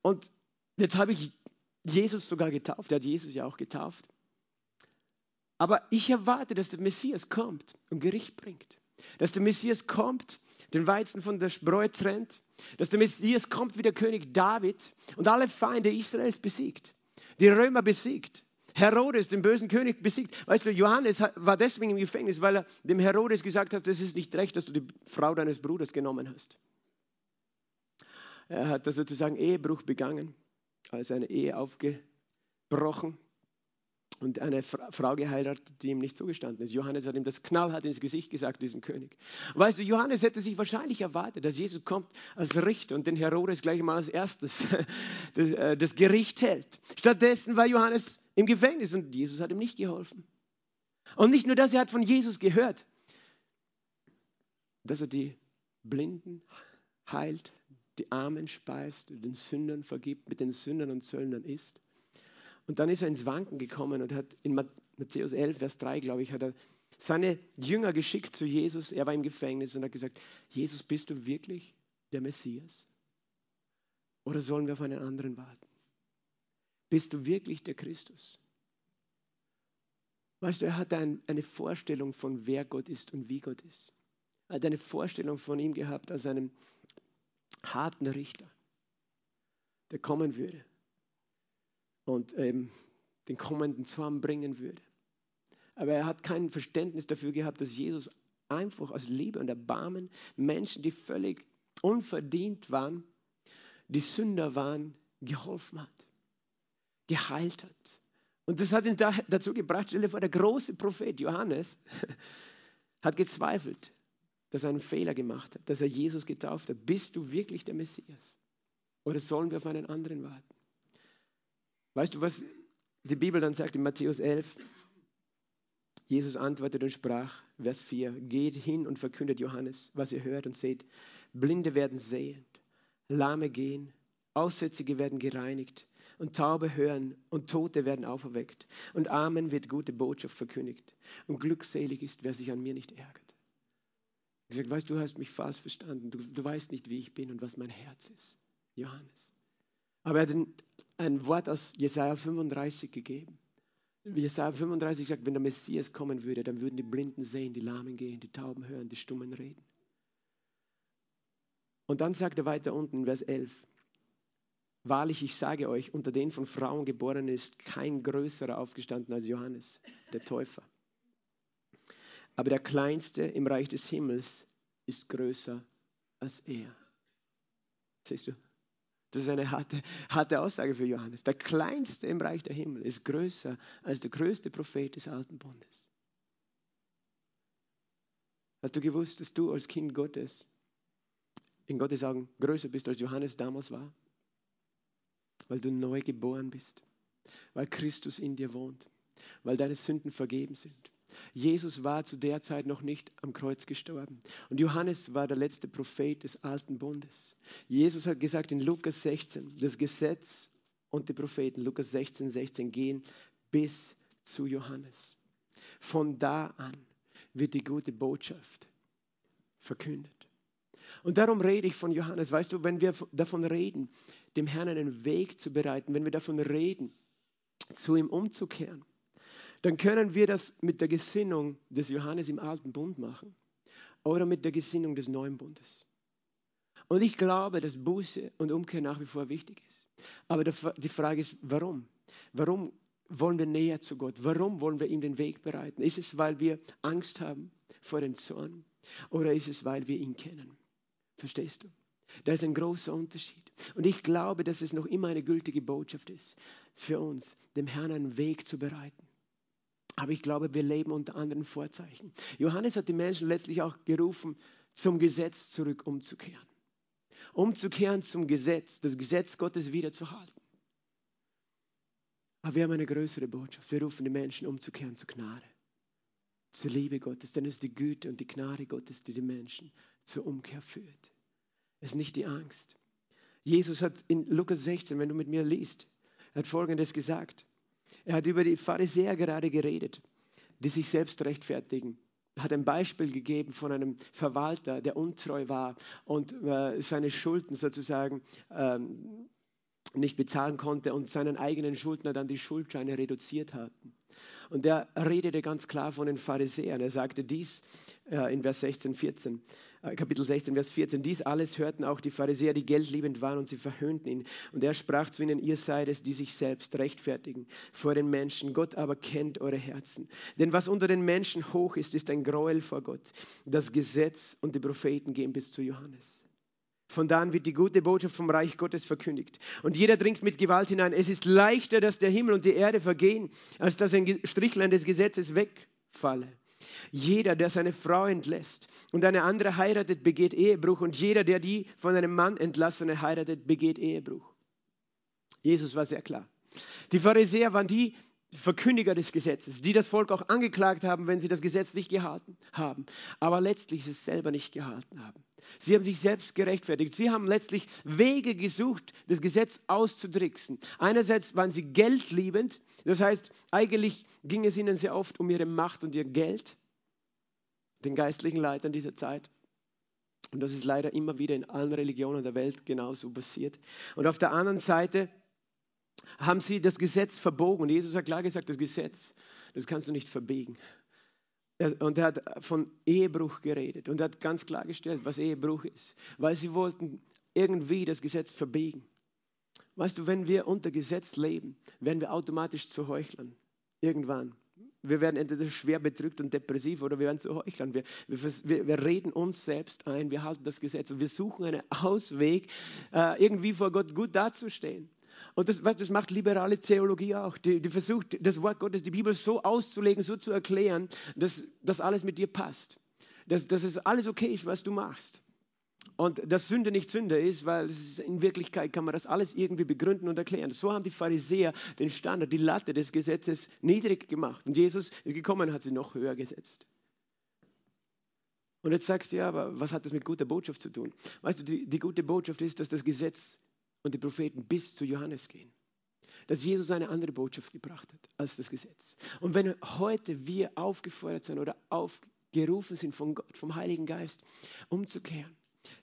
Und jetzt habe ich Jesus sogar getauft. Er hat Jesus ja auch getauft. Aber ich erwarte, dass der Messias kommt und Gericht bringt. Dass der Messias kommt, den Weizen von der Spreu trennt dass der Messias kommt wie der König David und alle Feinde Israels besiegt. Die Römer besiegt. Herodes, den bösen König, besiegt. Weißt du, Johannes war deswegen im Gefängnis, weil er dem Herodes gesagt hat, es ist nicht recht, dass du die Frau deines Bruders genommen hast. Er hat da sozusagen Ehebruch begangen, also eine Ehe aufgebrochen. und eine Frau geheiratet, die ihm nicht zugestanden ist. Johannes hat ihm das knallhart ins Gesicht gesagt, diesem König. weißt du, Johannes hätte sich wahrscheinlich erwartet, dass Jesus kommt als Richter und den Herodes gleich mal als erstes das, äh, das Gericht hält. Stattdessen war Johannes im Gefängnis und Jesus hat ihm nicht geholfen. Und nicht nur das, er hat von Jesus gehört, dass er die Blinden heilt, die Armen speist, den Sündern vergibt, mit den Sündern und Zöllnern isst. Und dann ist er ins Wanken gekommen und hat in Matthäus 11, Vers 3, glaube ich, hat er seine Jünger geschickt zu Jesus. Er war im Gefängnis und hat gesagt, Jesus, bist du wirklich der Messias? Oder sollen wir auf einen anderen warten? Bist du wirklich der Christus? Weißt du, er hat ein, eine Vorstellung von wer Gott ist und wie Gott ist. Er hat eine Vorstellung von ihm gehabt als einem harten Richter, der kommen würde und ähm, den kommenden Zorn bringen würde. Aber er hat kein Verständnis dafür gehabt, dass Jesus einfach aus Liebe und Erbarmen Menschen, die völlig unverdient waren, die Sünder waren, geholfen hat, geheilt hat. Und das hat ihn dazu gebracht, stell dir vor, der große Prophet Johannes hat gezweifelt, dass er einen Fehler gemacht hat, dass er Jesus getauft hat. Bist du wirklich der Messias? Oder sollen wir auf einen anderen warten? Weißt du, was die Bibel dann sagt in Matthäus 11? Jesus antwortete und sprach, Vers 4, geht hin und verkündet Johannes, was ihr hört und seht. Blinde werden sehend, Lahme gehen, Aussätzige werden gereinigt und Taube hören und Tote werden auferweckt und Armen wird gute Botschaft verkündigt und glückselig ist, wer sich an mir nicht ärgert. Ich sage, weißt du, hast mich falsch verstanden. Du, du weißt nicht, wie ich bin und was mein Herz ist. Johannes. Aber er hat ein, ein Wort aus Jesaja 35 gegeben. Jesaja 35 sagt, wenn der Messias kommen würde, dann würden die Blinden sehen, die Lahmen gehen, die Tauben hören, die Stummen reden. Und dann sagt er weiter unten Vers 11, Wahrlich, ich sage euch, unter den von Frauen geborenen ist kein größerer aufgestanden als Johannes, der Täufer. Aber der Kleinste im Reich des Himmels ist größer als er. Siehst du? Das ist eine harte, harte Aussage für Johannes. Der Kleinste im Reich der Himmel ist größer als der größte Prophet des Alten Bundes. Hast du gewusst, dass du als Kind Gottes in Gottes Augen größer bist, als Johannes damals war? Weil du neu geboren bist, weil Christus in dir wohnt, weil deine Sünden vergeben sind, Jesus war zu der Zeit noch nicht am Kreuz gestorben. Und Johannes war der letzte Prophet des alten Bundes. Jesus hat gesagt in Lukas 16, das Gesetz und die Propheten, Lukas 16, 16 gehen bis zu Johannes. Von da an wird die gute Botschaft verkündet. Und darum rede ich von Johannes. Weißt du, wenn wir davon reden, dem Herrn einen Weg zu bereiten, wenn wir davon reden, zu ihm umzukehren, dann können wir das mit der Gesinnung des Johannes im alten Bund machen oder mit der Gesinnung des neuen Bundes. Und ich glaube, dass Buße und Umkehr nach wie vor wichtig ist. Aber die Frage ist, warum? Warum wollen wir näher zu Gott? Warum wollen wir ihm den Weg bereiten? Ist es, weil wir Angst haben vor dem Zorn? Oder ist es, weil wir ihn kennen? Verstehst du? Da ist ein großer Unterschied. Und ich glaube, dass es noch immer eine gültige Botschaft ist für uns, dem Herrn einen Weg zu bereiten. Aber ich glaube, wir leben unter anderen Vorzeichen. Johannes hat die Menschen letztlich auch gerufen, zum Gesetz zurück umzukehren. Umzukehren zum Gesetz, das Gesetz Gottes wiederzuhalten. Aber wir haben eine größere Botschaft. Wir rufen die Menschen umzukehren zur Gnade, zur Liebe Gottes. Denn es ist die Güte und die Gnade Gottes, die die Menschen zur Umkehr führt. Ist nicht die Angst. Jesus hat in Lukas 16, wenn du mit mir liest, hat Folgendes gesagt. Er hat über die Pharisäer gerade geredet, die sich selbst rechtfertigen. Er hat ein Beispiel gegeben von einem Verwalter, der untreu war und äh, seine Schulden sozusagen ähm, nicht bezahlen konnte und seinen eigenen Schuldner dann die Schuldscheine reduziert hatten. Und er redete ganz klar von den Pharisäern. Er sagte dies äh, in Vers 16, 14. Äh, Kapitel 16, Vers 14. Dies alles hörten auch die Pharisäer, die geldliebend waren und sie verhöhnten ihn. Und er sprach zu ihnen, ihr seid es, die sich selbst rechtfertigen vor den Menschen. Gott aber kennt eure Herzen. Denn was unter den Menschen hoch ist, ist ein Gräuel vor Gott. Das Gesetz und die Propheten gehen bis zu Johannes. Von da an wird die gute Botschaft vom Reich Gottes verkündigt. Und jeder dringt mit Gewalt hinein. Es ist leichter, dass der Himmel und die Erde vergehen, als dass ein Strichlein des Gesetzes wegfalle. Jeder, der seine Frau entlässt und eine andere heiratet, begeht Ehebruch. Und jeder, der die von einem Mann entlassene heiratet, begeht Ehebruch. Jesus war sehr klar. Die Pharisäer waren die Verkündiger des Gesetzes, die das Volk auch angeklagt haben, wenn sie das Gesetz nicht gehalten haben, aber letztlich es selber nicht gehalten haben. Sie haben sich selbst gerechtfertigt. Sie haben letztlich Wege gesucht, das Gesetz auszutricksen. Einerseits waren sie geldliebend, das heißt, eigentlich ging es ihnen sehr oft um ihre Macht und ihr Geld, den geistlichen Leitern dieser Zeit. Und das ist leider immer wieder in allen Religionen der Welt genauso passiert. Und auf der anderen Seite haben sie das Gesetz verbogen. Und Jesus hat klar gesagt, das Gesetz, das kannst du nicht verbiegen. Und er hat von Ehebruch geredet und hat ganz klargestellt, was Ehebruch ist, weil sie wollten irgendwie das Gesetz verbiegen. Weißt du, wenn wir unter Gesetz leben, werden wir automatisch zu Heuchlern. Irgendwann. Wir werden entweder schwer bedrückt und depressiv oder wir werden zu Heuchlern. Wir, wir, wir reden uns selbst ein, wir halten das Gesetz und wir suchen einen Ausweg, äh, irgendwie vor Gott gut dazustehen. Und das, weißt, das macht liberale Theologie auch. Die, die, versucht, das Wort Gottes, die Bibel so auszulegen, so zu erklären, dass, dass alles mit dir passt. Dass, dass es alles okay ist, was du machst. Und dass Sünde nicht Sünde ist, weil ist, in Wirklichkeit kann man das alles irgendwie begründen und erklären. So haben die Pharisäer den Standard, die Latte des Gesetzes niedrig gemacht. Und Jesus ist gekommen und hat sie noch höher gesetzt. Und jetzt sagst du, ja, aber was hat das mit guter Botschaft zu tun? Weißt du, die, die gute Botschaft ist, dass das Gesetz und die Propheten bis zu Johannes gehen. Dass Jesus eine andere Botschaft gebracht hat als das Gesetz. Und wenn heute wir aufgefordert sind oder aufgerufen sind von Gott, vom Heiligen Geist, umzukehren,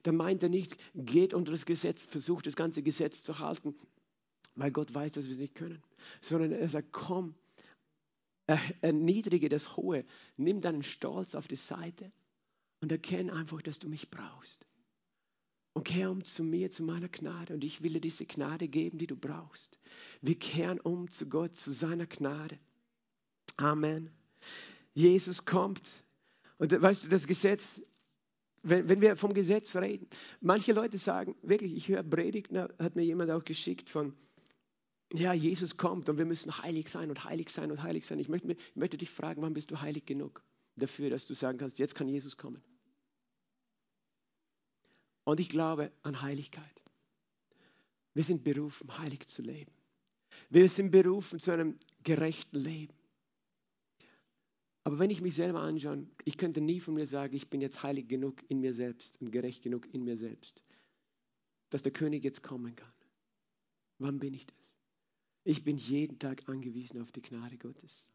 dann meint er nicht, geht unter das Gesetz, versucht das ganze Gesetz zu halten, weil Gott weiß, dass wir es nicht können, sondern er sagt, komm, erniedrige das Hohe, nimm deinen Stolz auf die Seite und erkenne einfach, dass du mich brauchst. Und kehr um zu mir, zu meiner Gnade. Und ich will dir diese Gnade geben, die du brauchst. Wir kehren um zu Gott, zu seiner Gnade. Amen. Jesus kommt. Und weißt du, das Gesetz, wenn, wenn wir vom Gesetz reden, manche Leute sagen, wirklich, ich höre Predigten, hat mir jemand auch geschickt von, ja, Jesus kommt und wir müssen heilig sein und heilig sein und heilig sein. Ich möchte, ich möchte dich fragen, wann bist du heilig genug dafür, dass du sagen kannst, jetzt kann Jesus kommen? Und ich glaube an Heiligkeit. Wir sind berufen, heilig zu leben. Wir sind berufen zu einem gerechten Leben. Aber wenn ich mich selber anschaue, ich könnte nie von mir sagen, ich bin jetzt heilig genug in mir selbst und gerecht genug in mir selbst, dass der König jetzt kommen kann. Wann bin ich das? Ich bin jeden Tag angewiesen auf die Gnade Gottes.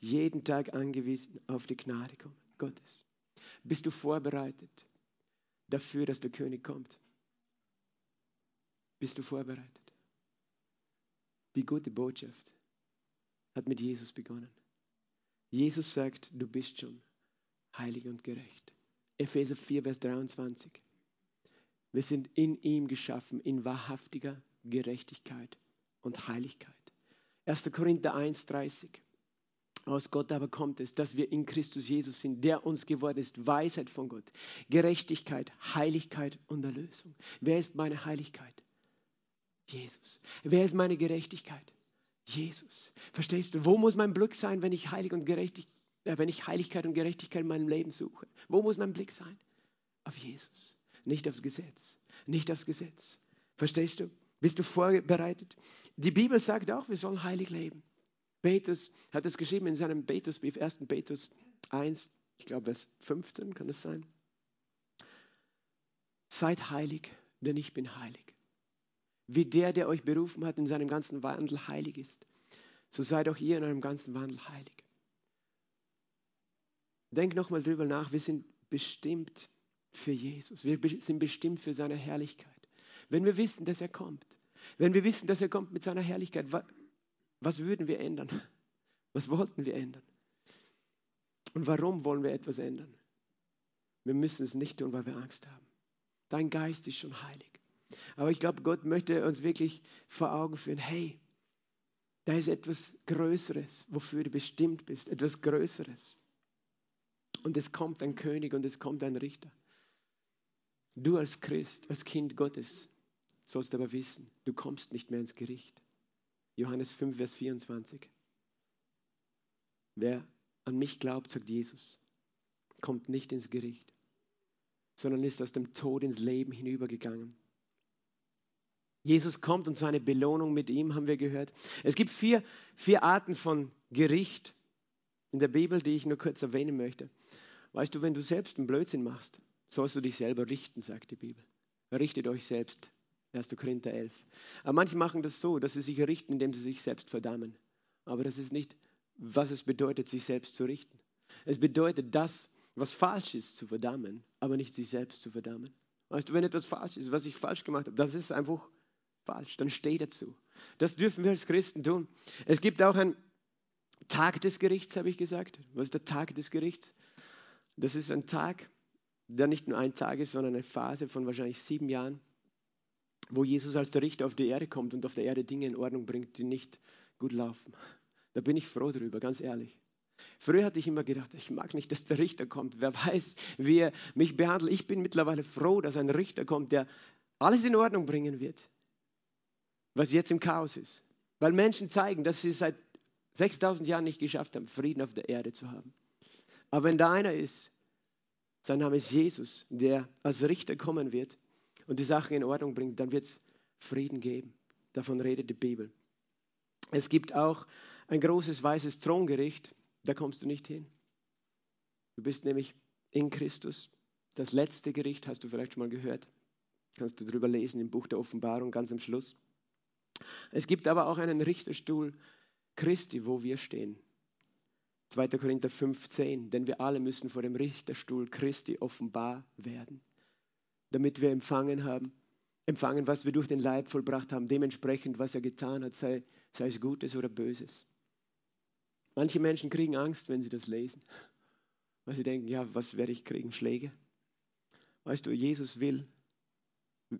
Jeden Tag angewiesen auf die Gnade Gottes. Bist du vorbereitet? dafür, dass der König kommt? Bist du vorbereitet? Die gute Botschaft hat mit Jesus begonnen. Jesus sagt, du bist schon heilig und gerecht. Epheser 4, Vers 23. Wir sind in ihm geschaffen, in wahrhaftiger Gerechtigkeit und Heiligkeit. 1. Korinther 1, 30. Aus Gott aber kommt es, dass wir in Christus Jesus sind, der uns geworden ist, Weisheit von Gott, Gerechtigkeit, Heiligkeit und Erlösung. Wer ist meine Heiligkeit? Jesus. Wer ist meine Gerechtigkeit? Jesus. Verstehst du? Wo muss mein Blick sein, wenn ich, heilig und gerechtig, äh, wenn ich Heiligkeit und Gerechtigkeit in meinem Leben suche? Wo muss mein Blick sein? Auf Jesus, nicht aufs Gesetz. Nicht aufs Gesetz. Verstehst du? Bist du vorbereitet? Die Bibel sagt auch, wir sollen heilig leben. Petrus hat es geschrieben in seinem Petrusbrief, 1. Petrus 1, ich glaube Vers 15 kann es sein. Seid heilig, denn ich bin heilig. Wie der, der euch berufen hat, in seinem ganzen Wandel heilig ist, so seid auch ihr in eurem ganzen Wandel heilig. Denk nochmal drüber nach, wir sind bestimmt für Jesus. Wir sind bestimmt für seine Herrlichkeit. Wenn wir wissen, dass er kommt, wenn wir wissen, dass er kommt mit seiner Herrlichkeit, was würden wir ändern? Was wollten wir ändern? Und warum wollen wir etwas ändern? Wir müssen es nicht tun, weil wir Angst haben. Dein Geist ist schon heilig. Aber ich glaube, Gott möchte uns wirklich vor Augen führen, hey, da ist etwas Größeres, wofür du bestimmt bist, etwas Größeres. Und es kommt ein König und es kommt ein Richter. Du als Christ, als Kind Gottes, sollst aber wissen, du kommst nicht mehr ins Gericht. Johannes 5, Vers 24. Wer an mich glaubt, sagt Jesus, kommt nicht ins Gericht, sondern ist aus dem Tod ins Leben hinübergegangen. Jesus kommt und seine Belohnung mit ihm, haben wir gehört. Es gibt vier, vier Arten von Gericht in der Bibel, die ich nur kurz erwähnen möchte. Weißt du, wenn du selbst einen Blödsinn machst, sollst du dich selber richten, sagt die Bibel. Richtet euch selbst. 1. Korinther 11. Aber manche machen das so, dass sie sich richten, indem sie sich selbst verdammen. Aber das ist nicht, was es bedeutet, sich selbst zu richten. Es bedeutet, das, was falsch ist, zu verdammen, aber nicht sich selbst zu verdammen. Weißt du, wenn etwas falsch ist, was ich falsch gemacht habe, das ist einfach falsch. Dann steh dazu. Das dürfen wir als Christen tun. Es gibt auch einen Tag des Gerichts, habe ich gesagt. Was ist der Tag des Gerichts? Das ist ein Tag, der nicht nur ein Tag ist, sondern eine Phase von wahrscheinlich sieben Jahren, wo Jesus als der Richter auf die Erde kommt und auf der Erde Dinge in Ordnung bringt, die nicht gut laufen. Da bin ich froh darüber, ganz ehrlich. Früher hatte ich immer gedacht, ich mag nicht, dass der Richter kommt. Wer weiß, wie er mich behandelt. Ich bin mittlerweile froh, dass ein Richter kommt, der alles in Ordnung bringen wird, was jetzt im Chaos ist. Weil Menschen zeigen, dass sie seit 6000 Jahren nicht geschafft haben, Frieden auf der Erde zu haben. Aber wenn da einer ist, sein Name ist Jesus, der als Richter kommen wird und die Sachen in Ordnung bringt, dann wird es Frieden geben. Davon redet die Bibel. Es gibt auch ein großes weißes Throngericht, da kommst du nicht hin. Du bist nämlich in Christus. Das letzte Gericht hast du vielleicht schon mal gehört. Kannst du darüber lesen im Buch der Offenbarung ganz am Schluss. Es gibt aber auch einen Richterstuhl Christi, wo wir stehen. 2. Korinther 15, denn wir alle müssen vor dem Richterstuhl Christi offenbar werden, damit wir empfangen haben, empfangen, was wir durch den Leib vollbracht haben, dementsprechend, was er getan hat, sei, sei es Gutes oder Böses. Manche Menschen kriegen Angst, wenn sie das lesen, weil sie denken, ja, was werde ich kriegen? Schläge? Weißt du, Jesus will,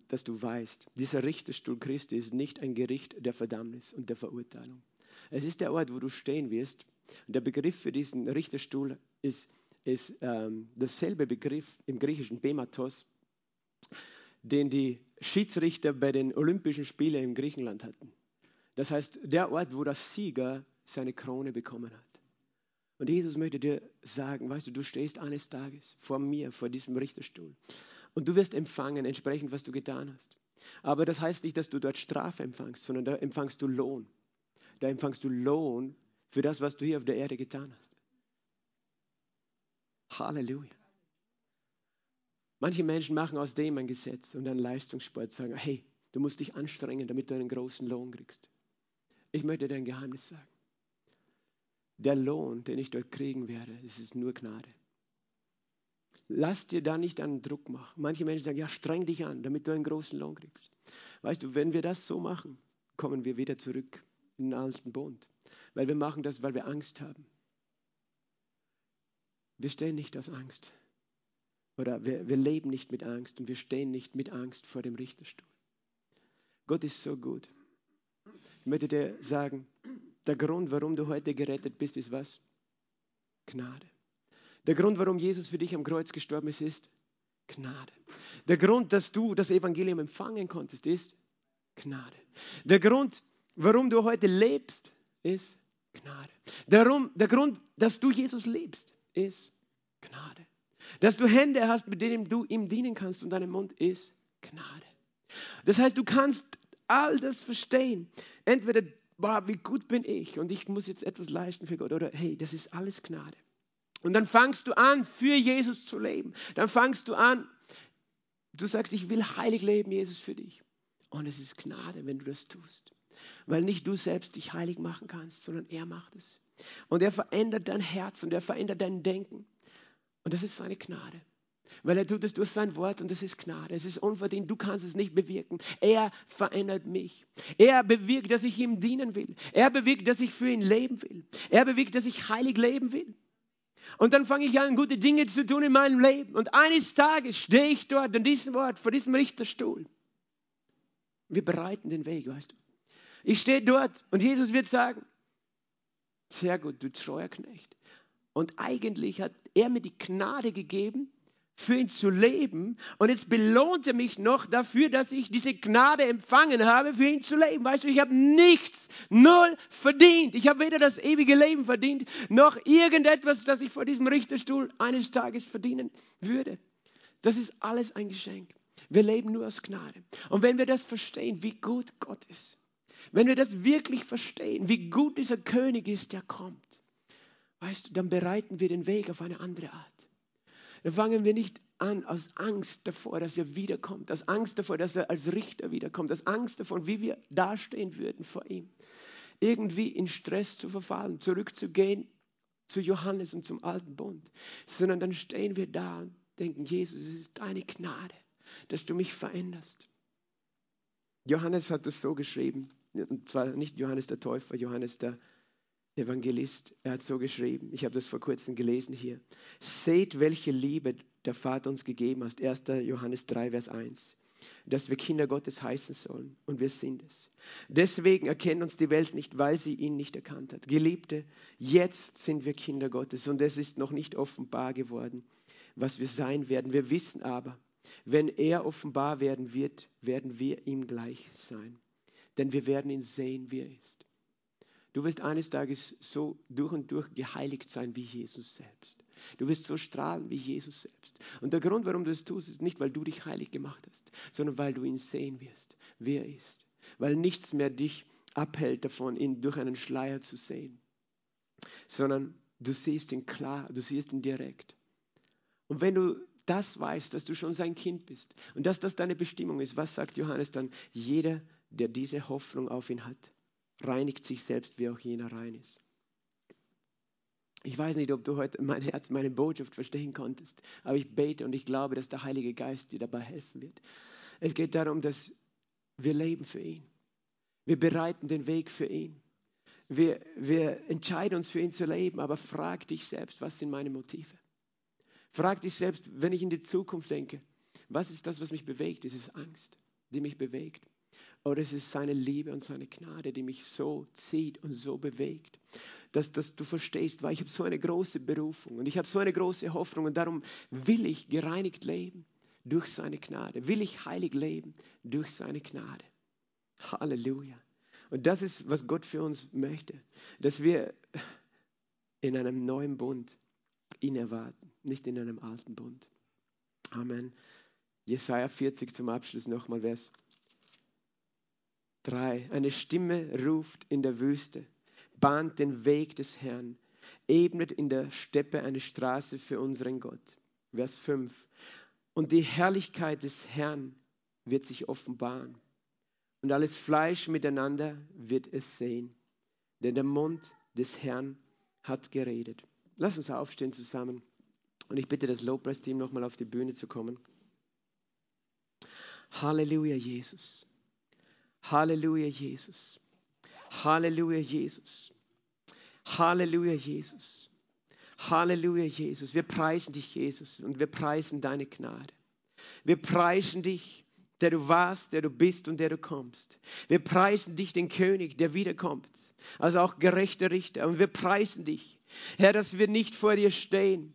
dass du weißt, dieser Richterstuhl Christi ist nicht ein Gericht der Verdammnis und der Verurteilung. Es ist der Ort, wo du stehen wirst. Und der Begriff für diesen Richterstuhl ist, ist ähm, dasselbe Begriff im griechischen Bematos, den die Schiedsrichter bei den Olympischen Spielen in Griechenland hatten. Das heißt, der Ort, wo der Sieger seine Krone bekommen hat. Und Jesus möchte dir sagen, weißt du, du stehst eines Tages vor mir, vor diesem Richterstuhl. Und du wirst empfangen, entsprechend, was du getan hast. Aber das heißt nicht, dass du dort Strafe empfangst, sondern da empfangst du Lohn da empfangst du Lohn für das, was du hier auf der Erde getan hast. Halleluja. Manche Menschen machen aus dem ein Gesetz und einen Leistungssport, sagen, hey, du musst dich anstrengen, damit du einen großen Lohn kriegst. Ich möchte dir ein Geheimnis sagen. Der Lohn, den ich dort kriegen werde, ist nur Gnade. Lass dir da nicht einen Druck machen. Manche Menschen sagen, ja, streng dich an, damit du einen großen Lohn kriegst. Weißt du, wenn wir das so machen, kommen wir wieder zurück in den alten Bund. Weil wir machen das, weil wir Angst haben. Wir stehen nicht aus Angst. Oder wir, wir leben nicht mit Angst und wir stehen nicht mit Angst vor dem Richterstuhl. Gott ist so gut. Ich möchte dir sagen, der Grund, warum du heute gerettet bist, ist was? Gnade. Der Grund, warum Jesus für dich am Kreuz gestorben ist, ist Gnade. Der Grund, dass du das Evangelium empfangen konntest, ist Gnade. Der Grund, warum du heute lebst, ist Gnade. Darum, der Grund, dass du Jesus liebst, ist Gnade. Dass du Hände hast, mit denen du ihm dienen kannst und deinem Mund ist Gnade. Das heißt, du kannst all das verstehen. Entweder, boah, wie gut bin ich und ich muss jetzt etwas leisten für Gott oder hey, das ist alles Gnade. Und dann fangst du an, für Jesus zu leben. Dann fangst du an, du sagst, ich will heilig leben, Jesus, für dich. Und es ist Gnade, wenn du das tust. Weil nicht du selbst dich heilig machen kannst, sondern er macht es. Und er verändert dein Herz und er verändert dein Denken. Und das ist seine Gnade. Weil er tut es durch sein Wort und das ist Gnade. Es ist unverdient. Du kannst es nicht bewirken. Er verändert mich. Er bewirkt, dass ich ihm dienen will. Er bewirkt, dass ich für ihn leben will. Er bewirkt, dass ich heilig leben will. Und dann fange ich an, gute Dinge zu tun in meinem Leben. Und eines Tages stehe ich dort an diesem Ort, vor diesem Richterstuhl. Wir bereiten den Weg, weißt du. Ich stehe dort und Jesus wird sagen, sehr gut, du treuer Knecht. Und eigentlich hat er mir die Gnade gegeben für ihn zu leben. Und jetzt belohnt er mich noch dafür, dass ich diese Gnade empfangen habe, für ihn zu leben. Weißt du, ich habe nichts, null verdient. Ich habe weder das ewige Leben verdient, noch irgendetwas, das ich vor diesem Richterstuhl eines Tages verdienen würde. Das ist alles ein Geschenk. Wir leben nur aus Gnade. Und wenn wir das verstehen, wie gut Gott ist, wenn wir das wirklich verstehen, wie gut dieser König ist, der kommt, weißt du, dann bereiten wir den Weg auf eine andere Art. Dann fangen wir nicht an aus Angst davor, dass er wiederkommt, aus Angst davor, dass er als Richter wiederkommt, aus Angst davor, wie wir dastehen würden vor ihm. Irgendwie in Stress zu verfallen, zurückzugehen zu Johannes und zum alten Bund, sondern dann stehen wir da und denken, Jesus, es ist deine Gnade, dass du mich veränderst. Johannes hat das so geschrieben, und zwar nicht Johannes der Täufer, Johannes der Evangelist, er hat so geschrieben, ich habe das vor kurzem gelesen hier. Seht, welche Liebe der Vater uns gegeben hat. 1. Johannes 3, Vers 1. Dass wir Kinder Gottes heißen sollen. Und wir sind es. Deswegen erkennt uns die Welt nicht, weil sie ihn nicht erkannt hat. Geliebte, jetzt sind wir Kinder Gottes und es ist noch nicht offenbar geworden, was wir sein werden. Wir wissen aber, wenn er offenbar werden wird, werden wir ihm gleich sein. Denn wir werden ihn sehen, wie er ist. Du wirst eines Tages so durch und durch geheiligt sein wie Jesus selbst. Du wirst so strahlen wie Jesus selbst. Und der Grund, warum du es tust, ist nicht, weil du dich heilig gemacht hast, sondern weil du ihn sehen wirst, wer er ist. Weil nichts mehr dich abhält davon, ihn durch einen Schleier zu sehen, sondern du siehst ihn klar, du siehst ihn direkt. Und wenn du das weißt, dass du schon sein Kind bist und dass das deine Bestimmung ist, was sagt Johannes dann? Jeder, der diese Hoffnung auf ihn hat, reinigt sich selbst, wie auch jener rein ist. Ich weiß nicht, ob du heute mein Herz, meine Botschaft verstehen konntest, aber ich bete und ich glaube, dass der Heilige Geist dir dabei helfen wird. Es geht darum, dass wir leben für ihn. Wir bereiten den Weg für ihn. Wir, wir entscheiden uns für ihn zu leben, aber frag dich selbst, was sind meine Motive? Frag dich selbst, wenn ich in die Zukunft denke, was ist das, was mich bewegt? Ist es Angst, die mich bewegt? Oder es ist seine Liebe und seine Gnade, die mich so zieht und so bewegt, dass, dass du verstehst, weil ich habe so eine große Berufung und ich habe so eine große Hoffnung und darum will ich gereinigt leben durch seine Gnade, will ich heilig leben durch seine Gnade. Halleluja. Und das ist, was Gott für uns möchte, dass wir in einem neuen Bund ihn erwarten, nicht in einem alten Bund. Amen. Jesaja 40 zum Abschluss nochmal Vers 3. Eine Stimme ruft in der Wüste, bahnt den Weg des Herrn, ebnet in der Steppe eine Straße für unseren Gott. Vers 5. Und die Herrlichkeit des Herrn wird sich offenbaren. Und alles Fleisch miteinander wird es sehen. Denn der Mund des Herrn hat geredet. Lass uns aufstehen zusammen. Und ich bitte das Lobpreisteam nochmal auf die Bühne zu kommen. Halleluja, Jesus. Halleluja, Jesus. Halleluja, Jesus. Halleluja, Jesus. Halleluja, Jesus. Wir preisen dich, Jesus, und wir preisen deine Gnade. Wir preisen dich, der du warst, der du bist und der du kommst. Wir preisen dich, den König, der wiederkommt, also auch gerechter Richter. Und wir preisen dich, Herr, dass wir nicht vor dir stehen,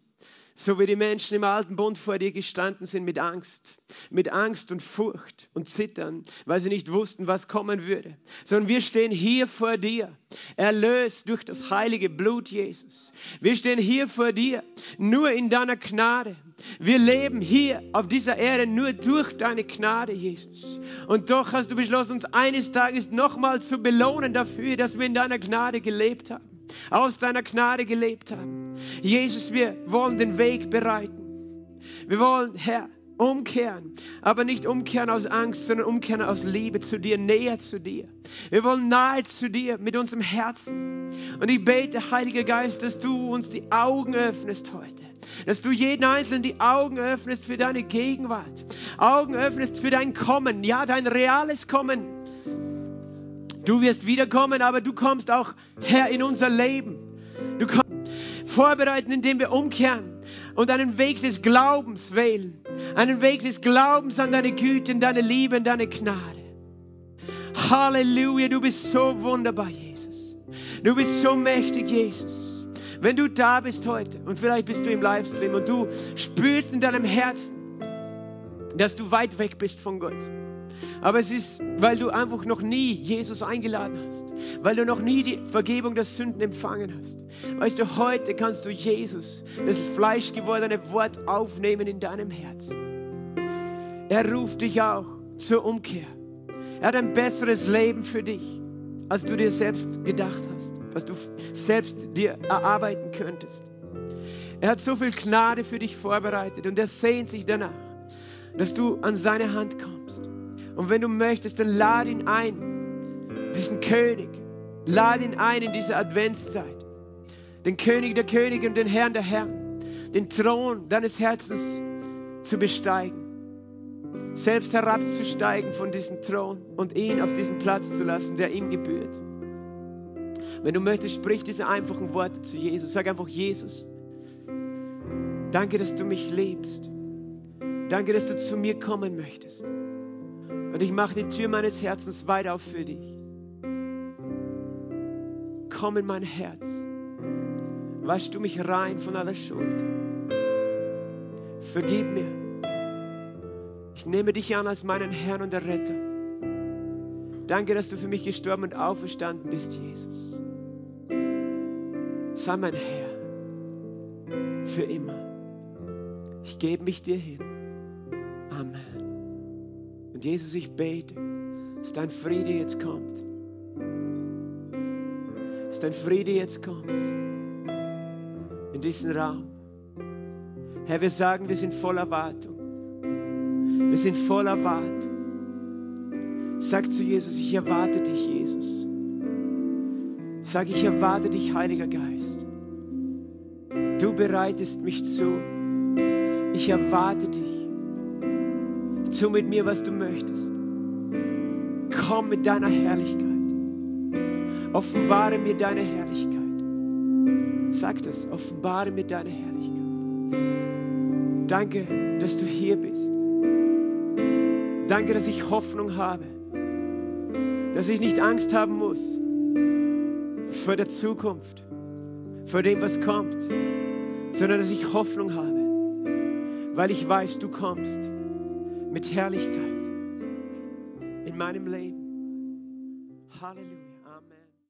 so wie die Menschen im alten Bund vor dir gestanden sind mit Angst, mit Angst und Furcht und Zittern, weil sie nicht wussten, was kommen würde, sondern wir stehen hier vor dir, erlöst durch das heilige Blut Jesus. Wir stehen hier vor dir, nur in deiner Gnade. Wir leben hier auf dieser Erde nur durch deine Gnade, Jesus. Und doch hast du beschlossen, uns eines Tages nochmal zu belohnen dafür, dass wir in deiner Gnade gelebt haben aus deiner Gnade gelebt haben. Jesus, wir wollen den Weg bereiten. Wir wollen, Herr, umkehren, aber nicht umkehren aus Angst, sondern umkehren aus Liebe zu dir, näher zu dir. Wir wollen nahe zu dir mit unserem Herzen. Und ich bete, Heiliger Geist, dass du uns die Augen öffnest heute. Dass du jeden Einzelnen die Augen öffnest für deine Gegenwart. Augen öffnest für dein Kommen. Ja, dein reales Kommen Du wirst wiederkommen, aber du kommst auch, Herr, in unser Leben. Du kommst vorbereiten, indem wir umkehren und einen Weg des Glaubens wählen. Einen Weg des Glaubens an deine Güte, deine Liebe, deine Gnade. Halleluja, du bist so wunderbar, Jesus. Du bist so mächtig, Jesus. Wenn du da bist heute und vielleicht bist du im Livestream und du spürst in deinem Herzen, dass du weit weg bist von Gott. Aber es ist, weil du einfach noch nie Jesus eingeladen hast, weil du noch nie die Vergebung der Sünden empfangen hast. Weißt du, heute kannst du Jesus, das fleischgewordene Wort, aufnehmen in deinem Herzen. Er ruft dich auch zur Umkehr. Er hat ein besseres Leben für dich, als du dir selbst gedacht hast, was du selbst dir erarbeiten könntest. Er hat so viel Gnade für dich vorbereitet und er sehnt sich danach, dass du an seine Hand kommst. Und wenn du möchtest, dann lad ihn ein, diesen König, lad ihn ein in diese Adventszeit, den König der Könige und den Herrn der Herren, den Thron deines Herzens zu besteigen selbst herabzusteigen von diesem Thron und ihn auf diesen Platz zu lassen, der ihm gebührt. Wenn du möchtest, sprich diese einfachen Worte zu Jesus. Sag einfach, Jesus, danke, dass du mich liebst. Danke, dass du zu mir kommen möchtest. Und ich mache die Tür meines Herzens weit auf für dich. Komm in mein Herz. Wasch du mich rein von aller Schuld. Vergib mir ich nehme dich an als meinen Herrn und Erretter. Danke, dass du für mich gestorben und auferstanden bist, Jesus. Sei mein Herr für immer. Ich gebe mich dir hin. Amen. Jesus, ich bete, dass dein Friede jetzt kommt. Dass dein Friede jetzt kommt in diesen Raum. Herr, wir sagen, wir sind voller Erwartung. Wir sind voller Erwartung. Sag zu Jesus, ich erwarte dich, Jesus. Sag, ich erwarte dich, Heiliger Geist. Du bereitest mich zu. Ich erwarte dich. Tu mit mir, was du möchtest. Komm mit deiner Herrlichkeit. Offenbare mir deine Herrlichkeit. Sag das, offenbare mir deine Herrlichkeit. Danke, dass du hier bist. Danke, dass ich Hoffnung habe, dass ich nicht Angst haben muss vor der Zukunft, vor dem, was kommt, sondern dass ich Hoffnung habe, weil ich weiß, du kommst mit Herrlichkeit in meinem Leben. Halleluja.